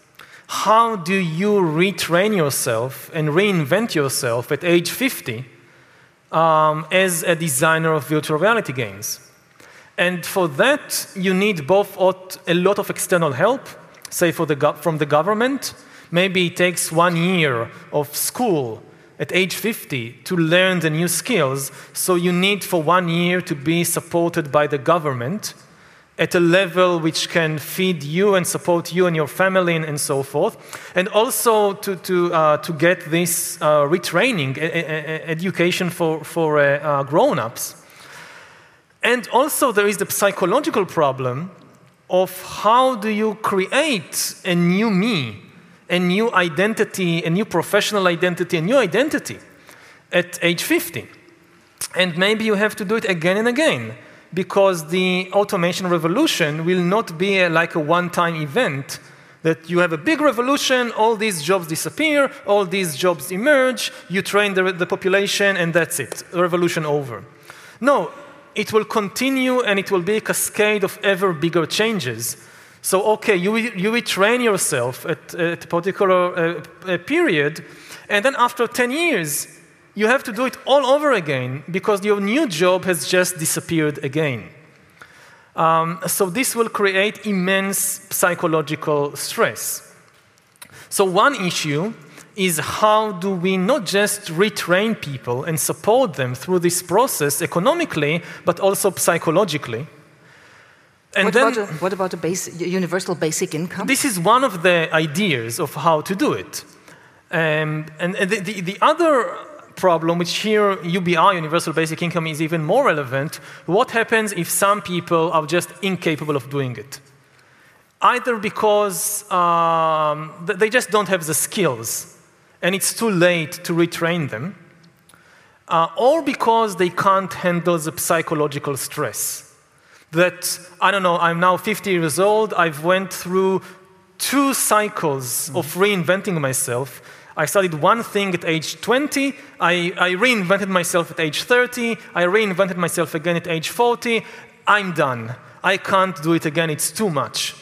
how do you retrain yourself and reinvent yourself at age 50 um, as a designer of virtual reality games? And for that, you need both a lot of external help, say the from the government. Maybe it takes one year of school at age 50 to learn the new skills. So you need for one year to be supported by the government at a level which can feed you and support you and your family and, and so forth. And also to, to, uh, to get this uh, retraining, education for, for uh, uh, grown ups. And also, there is the psychological problem of how do you create a new me, a new identity, a new professional identity, a new identity at age 50. And maybe you have to do it again and again because the automation revolution will not be a, like a one time event that you have a big revolution, all these jobs disappear, all these jobs emerge, you train the, the population, and that's it, revolution over. No, it will continue and it will be a cascade of ever bigger changes. So, okay, you, you retrain yourself at, at a particular uh, period, and then after 10 years, you have to do it all over again because your new job has just disappeared again. Um, so, this will create immense psychological stress. So, one issue is how do we not just retrain people and support them through this process economically, but also psychologically. And what, then, about a, what about a base, universal basic income? This is one of the ideas of how to do it. Um, and, and the, the, the other problem, which here UBI, universal basic income, is even more relevant. What happens if some people are just incapable of doing it? Either because um, they just don't have the skills and it's too late to retrain them, uh, or because they can't handle the psychological stress. That, I don't know, I'm now 50 years old, I've went through two cycles of reinventing myself, I studied one thing at age 20, I, I reinvented myself at age 30, I reinvented myself again at age 40. I'm done. I can't do it again, it's too much.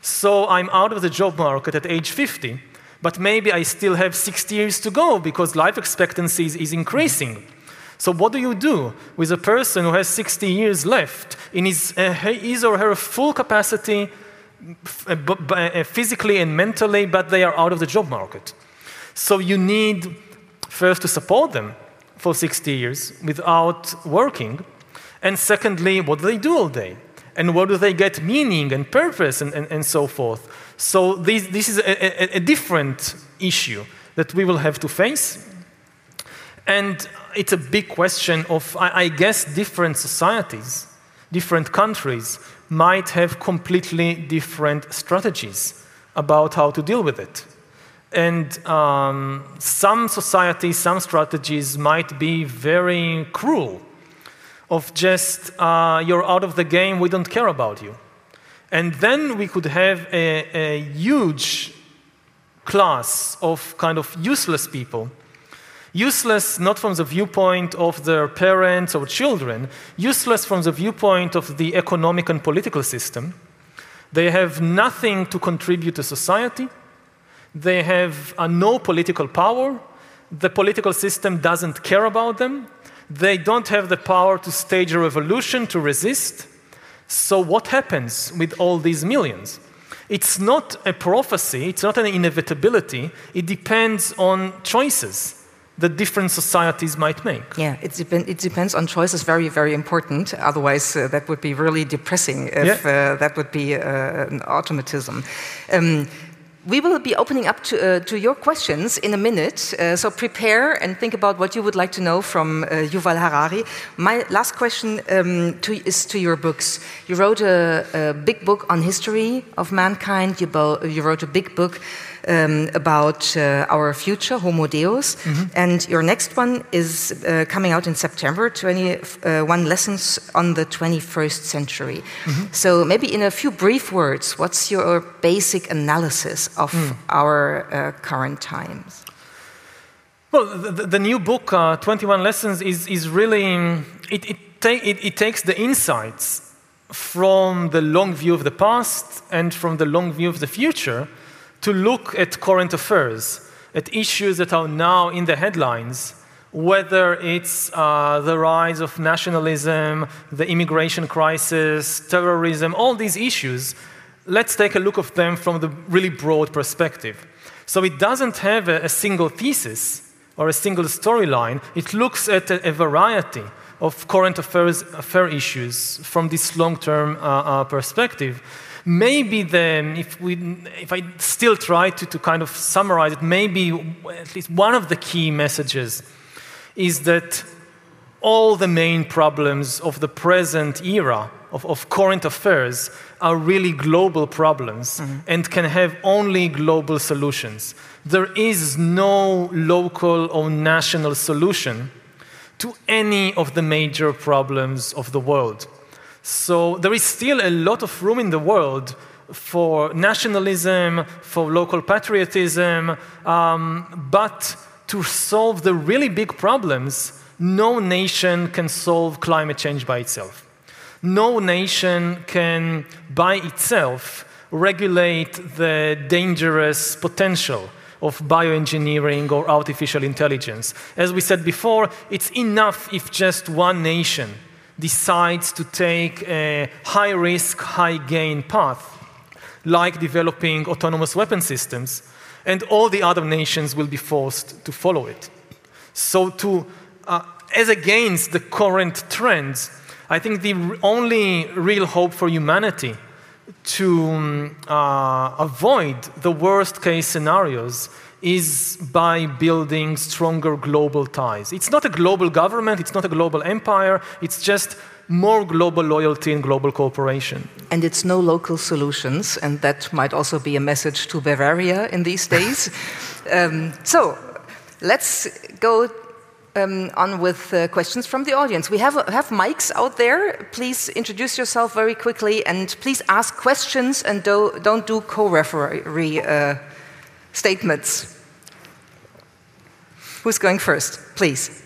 So I'm out of the job market at age 50, but maybe I still have 60 years to go because life expectancy is, is increasing. So, what do you do with a person who has 60 years left in his, uh, his or her full capacity, uh, uh, physically and mentally, but they are out of the job market? So you need first to support them for 60 years without working. And secondly, what do they do all day? And where do they get meaning and purpose and, and, and so forth? So this, this is a, a, a different issue that we will have to face. And it's a big question of, I, I guess, different societies, different countries might have completely different strategies about how to deal with it. And um, some societies, some strategies might be very cruel, of just, uh, you're out of the game, we don't care about you. And then we could have a, a huge class of kind of useless people. Useless not from the viewpoint of their parents or children, useless from the viewpoint of the economic and political system. They have nothing to contribute to society they have uh, no political power. The political system doesn't care about them. They don't have the power to stage a revolution to resist. So, what happens with all these millions? It's not a prophecy, it's not an inevitability. It depends on choices that different societies might make. Yeah, it, dep- it depends on choices, very, very important. Otherwise, uh, that would be really depressing if yeah. uh, that would be uh, an automatism. Um, we will be opening up to, uh, to your questions in a minute, uh, so prepare and think about what you would like to know from uh, Yuval Harari. My last question um, to, is to your books. You wrote a, a, big book on history of mankind, you, you wrote a big book um, about uh, our future, Homo Deus. Mm -hmm. And your next one is uh, coming out in September 21 uh, Lessons on the 21st Century. Mm -hmm. So, maybe in a few brief words, what's your basic analysis of mm. our uh, current times? Well, the, the new book, uh, 21 Lessons, is, is really, it, it, ta it, it takes the insights from the long view of the past and from the long view of the future to look at current affairs, at issues that are now in the headlines, whether it's uh, the rise of nationalism, the immigration crisis, terrorism, all these issues. Let's take a look at them from the really broad perspective. So it doesn't have a, a single thesis or a single storyline. It looks at a, a, variety of current affairs affair issues from this long-term uh, uh, perspective. Maybe then, if, we, if I still try to, to kind of summarize it, maybe at least one of the key messages is that all the main problems of the present era of, of current affairs are really global problems mm-hmm. and can have only global solutions. There is no local or national solution to any of the major problems of the world. So there is still a lot of room in the world for nationalism, for local patriotism, um, but to solve the really big problems, no nation can solve climate change by itself. No nation can, by itself, regulate the dangerous potential of bioengineering or artificial intelligence. As we said before, it's enough if just one nation decides to take a high risk, high gain path, like developing autonomous weapon systems, and all the other nations will be forced to follow it. So, to, uh, as against the current trends, I think the only real hope for humanity to um, uh, avoid the worst case scenarios is by building stronger global ties. It's not a global government, it's not a global empire, it's just more global loyalty and global cooperation. And it's no local solutions, and that might also be a message to Bavaria in these days. um, so let's go um, on with uh, questions from the audience. We have, have mics out there. Please introduce yourself very quickly and please ask questions and do, don't do co referee uh, statements. Who's going first, please?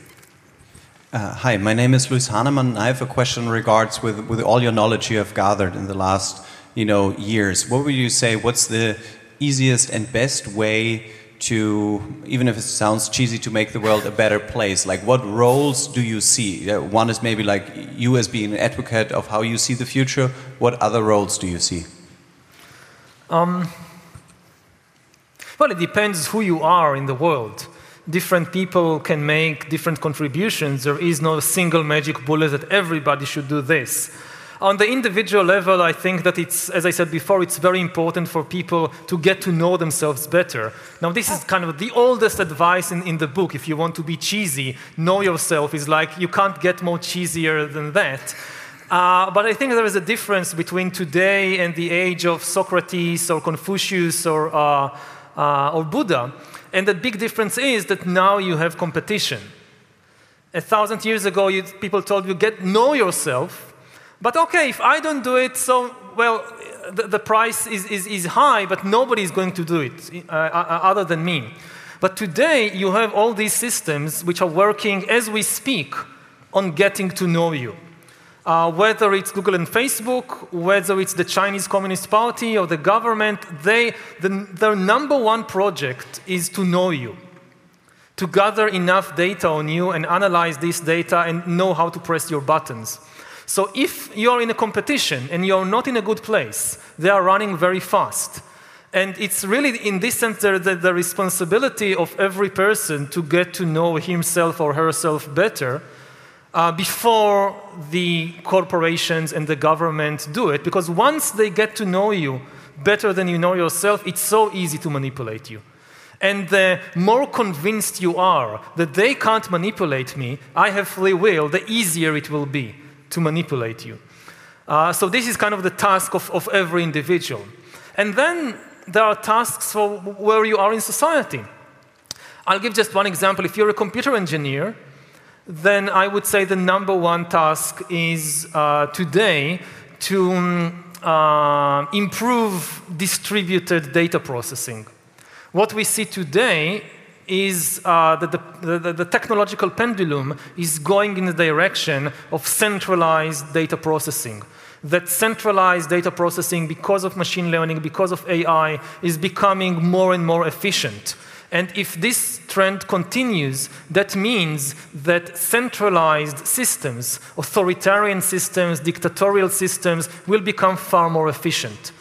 Uh, hi, my name is Luis Hahnemann. I have a question regards with, with all your knowledge you have gathered in the last you know, years. What would you say, what's the easiest and best way to, even if it sounds cheesy, to make the world a better place? Like, what roles do you see? One is maybe like you as being an advocate of how you see the future. What other roles do you see? Um, well, it depends who you are in the world different people can make different contributions. There is no single magic bullet that everybody should do this. On the individual level, I think that it's, as I said before, it's very important for people to get to know themselves better. Now, this is kind of the oldest advice in, in the book. If you want to be cheesy, know yourself is like you can't get more cheesier than that. Uh, but I think there is a difference between today and the age of Socrates or Confucius or, uh, uh, or Buddha. And the big difference is that now you have competition. A thousand years ago, you, people told you, get know yourself. But okay, if I don't do it, so, well, the, the price is, is, is high, but nobody is going to do it uh, uh, other than me. But today, you have all these systems which are working as we speak on getting to know you. Uh, whether it's Google and Facebook, whether it's the Chinese Communist Party or the government, they, the, their number one project is to know you, to gather enough data on you and analyze this data and know how to press your buttons. So if you're in a competition and you're not in a good place, they are running very fast. And it's really, in this sense, the, the, the responsibility of every person to get to know himself or herself better uh, before the corporations and the government do it, because once they get to know you better than you know yourself, it's so easy to manipulate you. And the more convinced you are that they can't manipulate me, I have free will, the easier it will be to manipulate you. Uh, so, this is kind of the task of, of every individual. And then there are tasks for where you are in society. I'll give just one example. If you're a computer engineer, then I would say the number one task is uh, today to um, uh, improve distributed data processing. What we see today is uh, that the, the, the, technological pendulum is going in the direction of centralized data processing. That centralized data processing, because of machine learning, because of AI, is becoming more and more efficient. And if this trend continues, that means that centralized systems, authoritarian systems, dictatorial systems will become far more efficient.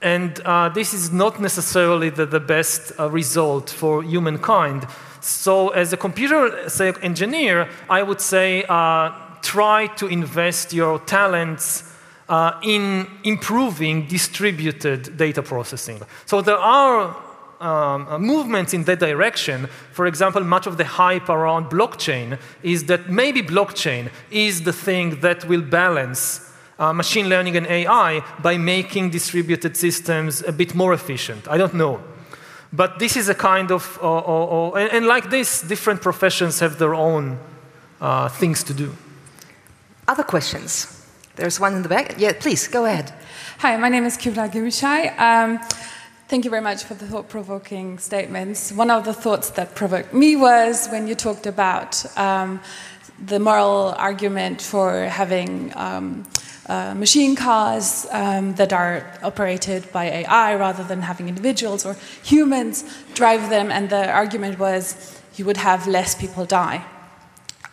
And uh, this is not necessarily the, the best uh, result for humankind. So, as a computer say, engineer, I would say uh, try to invest your talents uh, in improving distributed data processing. So, there are um, uh, movements in that direction. For example, much of the hype around blockchain is that maybe blockchain is the thing that will balance uh, machine learning and AI by making distributed systems a bit more efficient. I don't know. But this is a kind of, uh, uh, uh and, and, like this, different professions have their own uh, things to do. Other questions? There's one in the back. Yeah, please, go ahead. Hi, my name is Kibla Gimshai. Um, Thank you very much for the thought provoking statements. One of the thoughts that provoked me was when you talked about um, the moral argument for having um, uh, machine cars um, that are operated by AI rather than having individuals or humans drive them, and the argument was you would have less people die.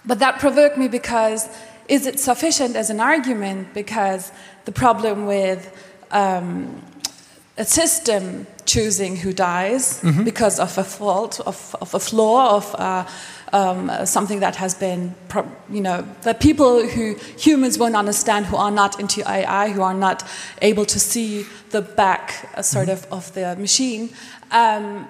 But that provoked me because is it sufficient as an argument? Because the problem with um, a system choosing who dies mm-hmm. because of a fault, of, of a flaw, of uh, um, something that has been, you know, that people who humans won't understand, who are not into AI, who are not able to see the back, uh, sort mm-hmm. of, of the machine. Um,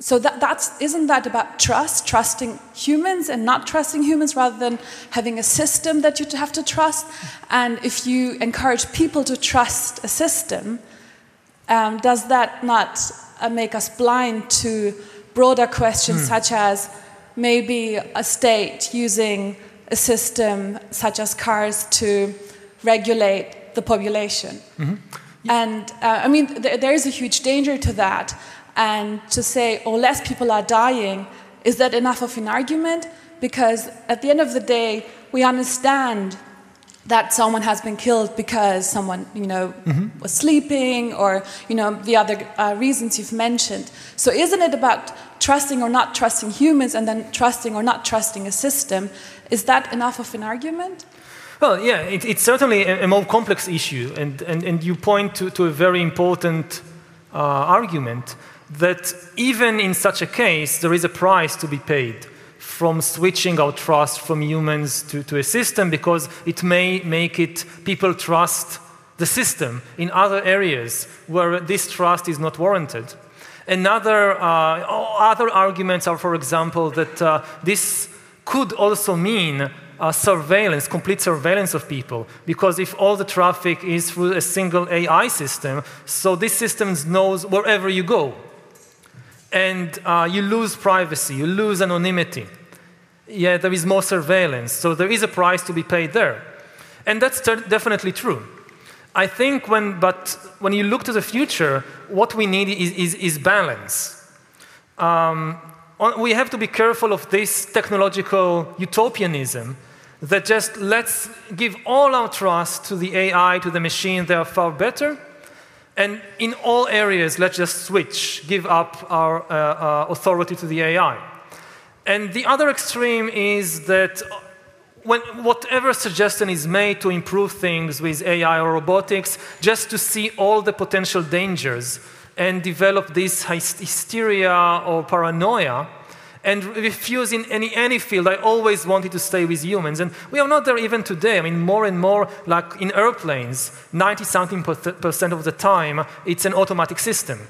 so that, that's isn't that about trust trusting humans and not trusting humans rather than having a system that you have to trust and if you encourage people to trust a system um, does that not uh, make us blind to broader questions mm. such as maybe a state using a system such as cars to regulate the population mm-hmm. and uh, i mean th- there is a huge danger to that and to say, oh, less people are dying, is that enough of an argument? Because at the end of the day, we understand that someone has been killed because someone, you know, mm-hmm. was sleeping or, you know, the other uh, reasons you've mentioned. So isn't it about trusting or not trusting humans and then trusting or not trusting a system? Is that enough of an argument? Well, yeah, it, it's certainly a, a, more complex issue, and, and, and you point to, to a very important uh, argument that even in such a case, there is a price to be paid from switching our trust from humans to, to a system because it may make it people trust the system in other areas where this trust is not warranted. Another uh, other arguments are, for example, that uh, this could also mean uh, surveillance, complete surveillance of people, because if all the traffic is through a single AI system, so this system knows wherever you go and uh, you lose privacy, you lose anonymity. Yeah, there is more surveillance, so there is a price to be paid there. And that's definitely true. I think when, but when you look to the future, what we need is, is, is balance. Um, we have to be careful of this technological utopianism that just let's give all our trust to the AI, to the machine, they are far better, and in all areas, let's just switch, give up our uh, uh, authority to the AI. And the other extreme is that when whatever suggestion is made to improve things with AI or robotics, just to see all the potential dangers and develop this hysteria or paranoia and refuse in any, any field. I always wanted to stay with humans. And we are not there even today. I mean, more and more, like in airplanes, 90 something percent of the time, it's an automatic system.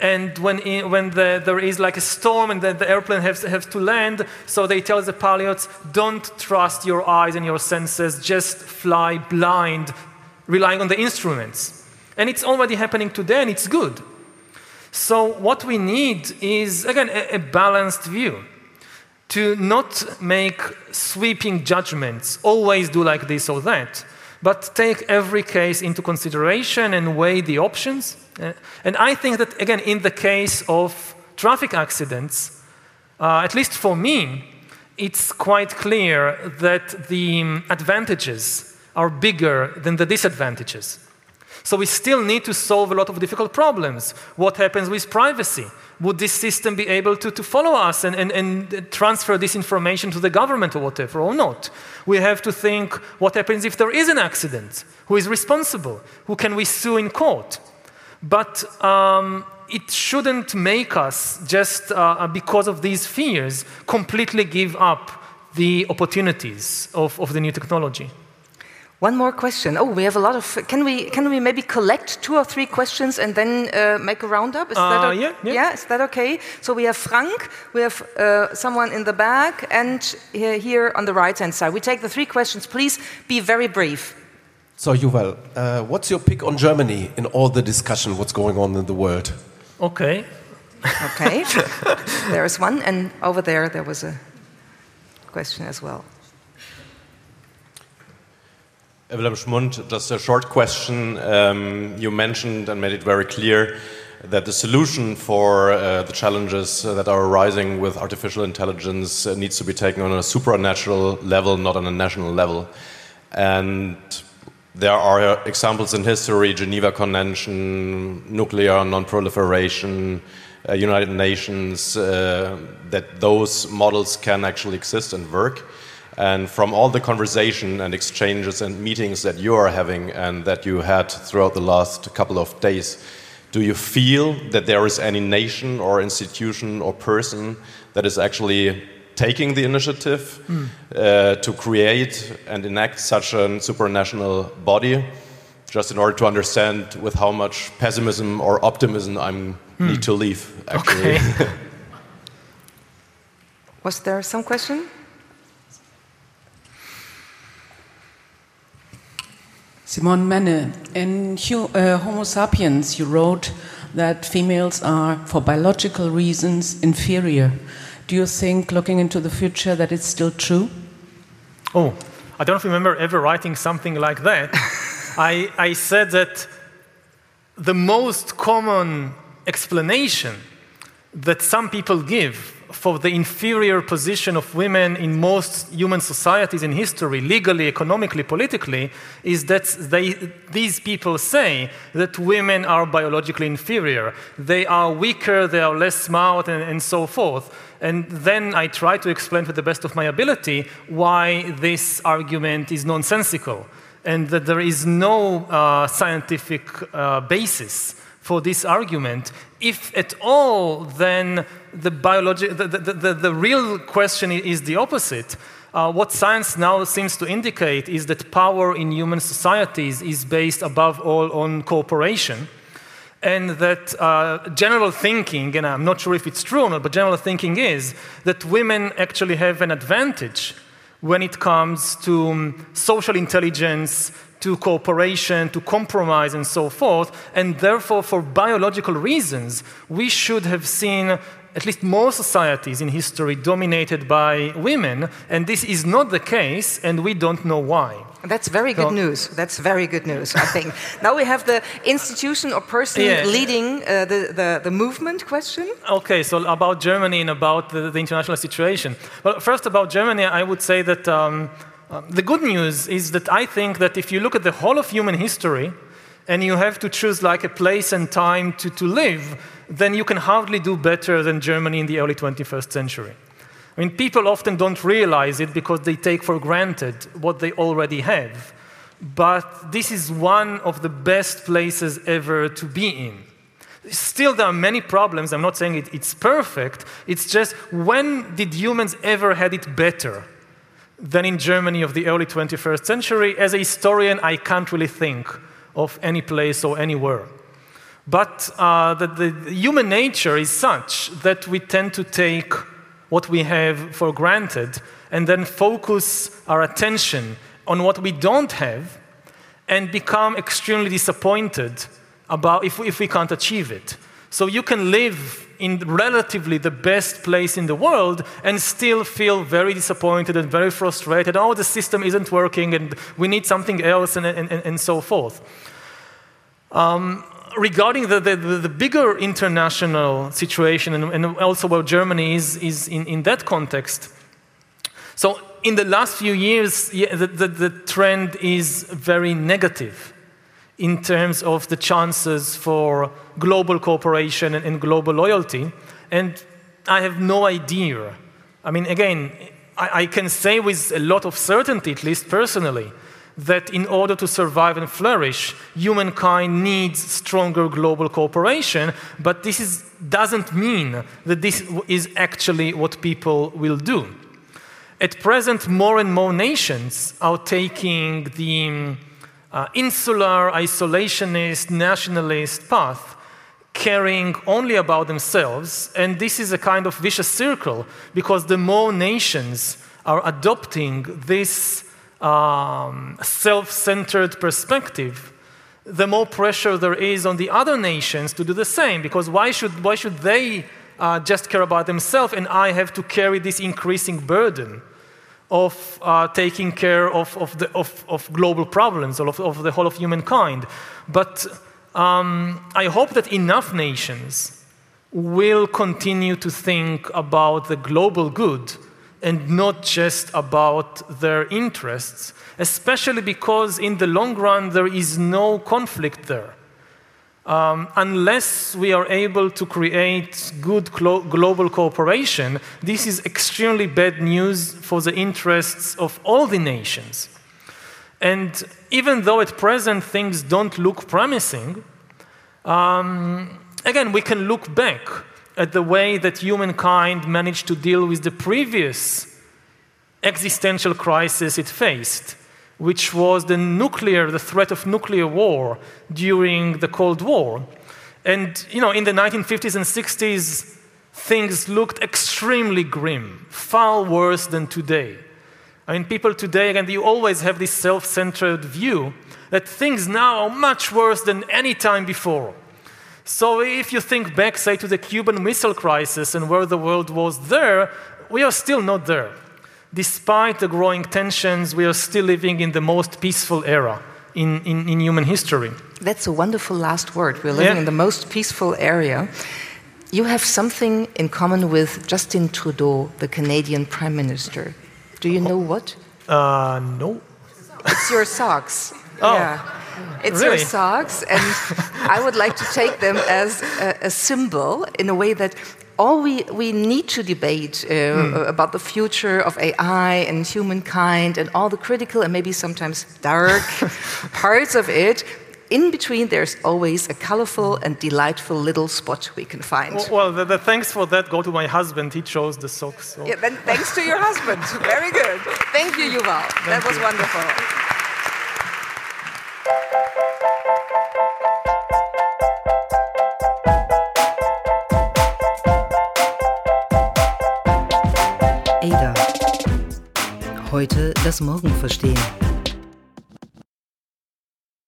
And when, when the, there is like a storm and the, the airplane has, has to land, so they tell the pilots, don't trust your eyes and your senses, just fly blind, relying on the instruments. And it's already happening today, and it's good. So, what we need is, again, a, a balanced view to not make sweeping judgments, always do like this or that, but take every case into consideration and weigh the options. Uh, and I think that, again, in the case of traffic accidents, uh, at least for me, it's quite clear that the advantages are bigger than the disadvantages. So we still need to solve a lot of difficult problems. What happens with privacy? Would this system be able to, to follow us and, and, and transfer this information to the government or whatever, or not? We have to think what happens if there is an accident? Who is responsible? Who can we sue in court? But um, it shouldn't make us, just uh, because of these fears, completely give up the opportunities of, of the new technology. One more question. Oh, we have a lot of. Can we can we maybe collect two or three questions and then uh, make a roundup? Is uh, that yeah, yeah, yeah, Is that okay? So we have Frank, we have uh, someone in the back, and here, here on the right hand side. We take the three questions. Please be very brief. So Yuval, uh, what's your pick on Germany in all the discussion? What's going on in the world? Okay. okay. there is one, and over there there was a question as well. Willem Schmund, just a short question. Um, you mentioned and made it very clear that the solution for uh, the challenges that are arising with artificial intelligence uh, needs to be taken on a supranational level, not on a national level. And there are examples in history Geneva Convention, nuclear non proliferation, uh, United Nations, uh, that those models can actually exist and work. And from all the conversation and exchanges and meetings that you are having and that you had throughout the last couple of days, do you feel that there is any nation or institution or person that is actually taking the initiative mm. uh, to create and enact such a supranational body, just in order to understand with how much pessimism or optimism I mm. need to leave, actually. Okay. Was there some question? Simone Menne, in uh, Homo sapiens, you wrote that females are, for biological reasons, inferior. Do you think, looking into the future, that it's still true? Oh, I don't remember ever writing something like that. I, I said that the most common explanation that some people give for the inferior position of women in most human societies in history, legally, economically, politically, is that they, these people say that women are biologically inferior. They are weaker, they are less smart, and, and so forth. And then I try to explain to the best of my ability why this argument is nonsensical and that there is no uh, scientific uh, basis for this argument. If at all, then the, biologi- the, the, the, the real question is the opposite. Uh, what science now seems to indicate is that power in human societies is based above all on cooperation. And that uh, general thinking, and I'm not sure if it's true or not, but general thinking is that women actually have an advantage when it comes to um, social intelligence, to cooperation, to compromise, and so forth. And therefore, for biological reasons, we should have seen at least more societies in history dominated by women, and this is not the case, and we don't know why. That's very good so, news. That's very good news, I think. now we have the institution or person yeah. leading uh, the, the, the, movement question. Okay, so about Germany and about the, the international situation. Well, first about Germany, I would say that. Um, um, the good news is that I think that if you look at the whole of human history and you have to choose like a place and time to, to live, then you can hardly do better than Germany in the early 21st century. I mean, people often don't realize it because they take for granted what they already have. But this is one of the best places ever to be in. Still, there are many problems. I'm not saying it, it's perfect. It's just when did humans ever had it better? than in Germany of the early 21st century. As a historian, I can't really think of any place or anywhere. But uh, the, the human nature is such that we tend to take what we have for granted and then focus our attention on what we don't have and become extremely disappointed about if, if we can't achieve it. So you can live in relatively the best place in the world and still feel very disappointed and very frustrated. Oh, the system isn't working and we need something else and, and, and so forth. Um, regarding the, the, the, bigger international situation and, and also where Germany is, is in, in that context, so in the last few years, the, the, the trend is very negative in terms of the chances for global cooperation and, and global loyalty. And I have no idea. I mean, again, I, I can say with a lot of certainty, at least personally, that in order to survive and flourish, humankind needs stronger global cooperation, but this is, doesn't mean that this is actually what people will do. At present, more and more nations are taking the uh, insular, isolationist, nationalist path, caring only about themselves. And this is a kind of vicious circle because the more nations are adopting this um, self centered perspective, the more pressure there is on the other nations to do the same. Because why should, why should they uh, just care about themselves and I have to carry this increasing burden? of uh, taking care of, of, the, of, of global problems, of, of the whole of humankind. But Um, I hope that enough nations will continue to think about the global good and not just about their interests, especially because in the long run there is no conflict there. Um, unless we are able to create good global cooperation, this is extremely bad news for the interests of all the nations. And even though at present things don't look promising, um, again, we can look back at the way that humankind managed to deal with the previous existential crisis it faced, which was the nuclear, the threat of nuclear war during the Cold War. And you know, in the 1950s and 60s, things looked extremely grim, far worse than today. I mean, people today, again, you always have this self centered view that things now are much worse than any time before. So, if you think back, say, to the Cuban Missile Crisis and where the world was there, we are still not there. Despite the growing tensions, we are still living in the most peaceful era in, in, in human history. That's a wonderful last word. We're living yeah. in the most peaceful area. You have something in common with Justin Trudeau, the Canadian Prime Minister. Do you know what? Uh, no. It's your socks. Oh. Yeah. It's really? your socks, and I would like to take them as a, a, symbol in a way that all we, we need to debate uh, mm. about the future of AI and humankind and all the critical and maybe sometimes dark parts of it in between, there's always a colorful and delightful little spot we can find. Well, well the, the, thanks for that go to my husband. He chose the socks. So. Yeah, then thanks to your husband. Very good. Thank you, Yuval. Thank that was you. wonderful. Heute das Morgen verstehen.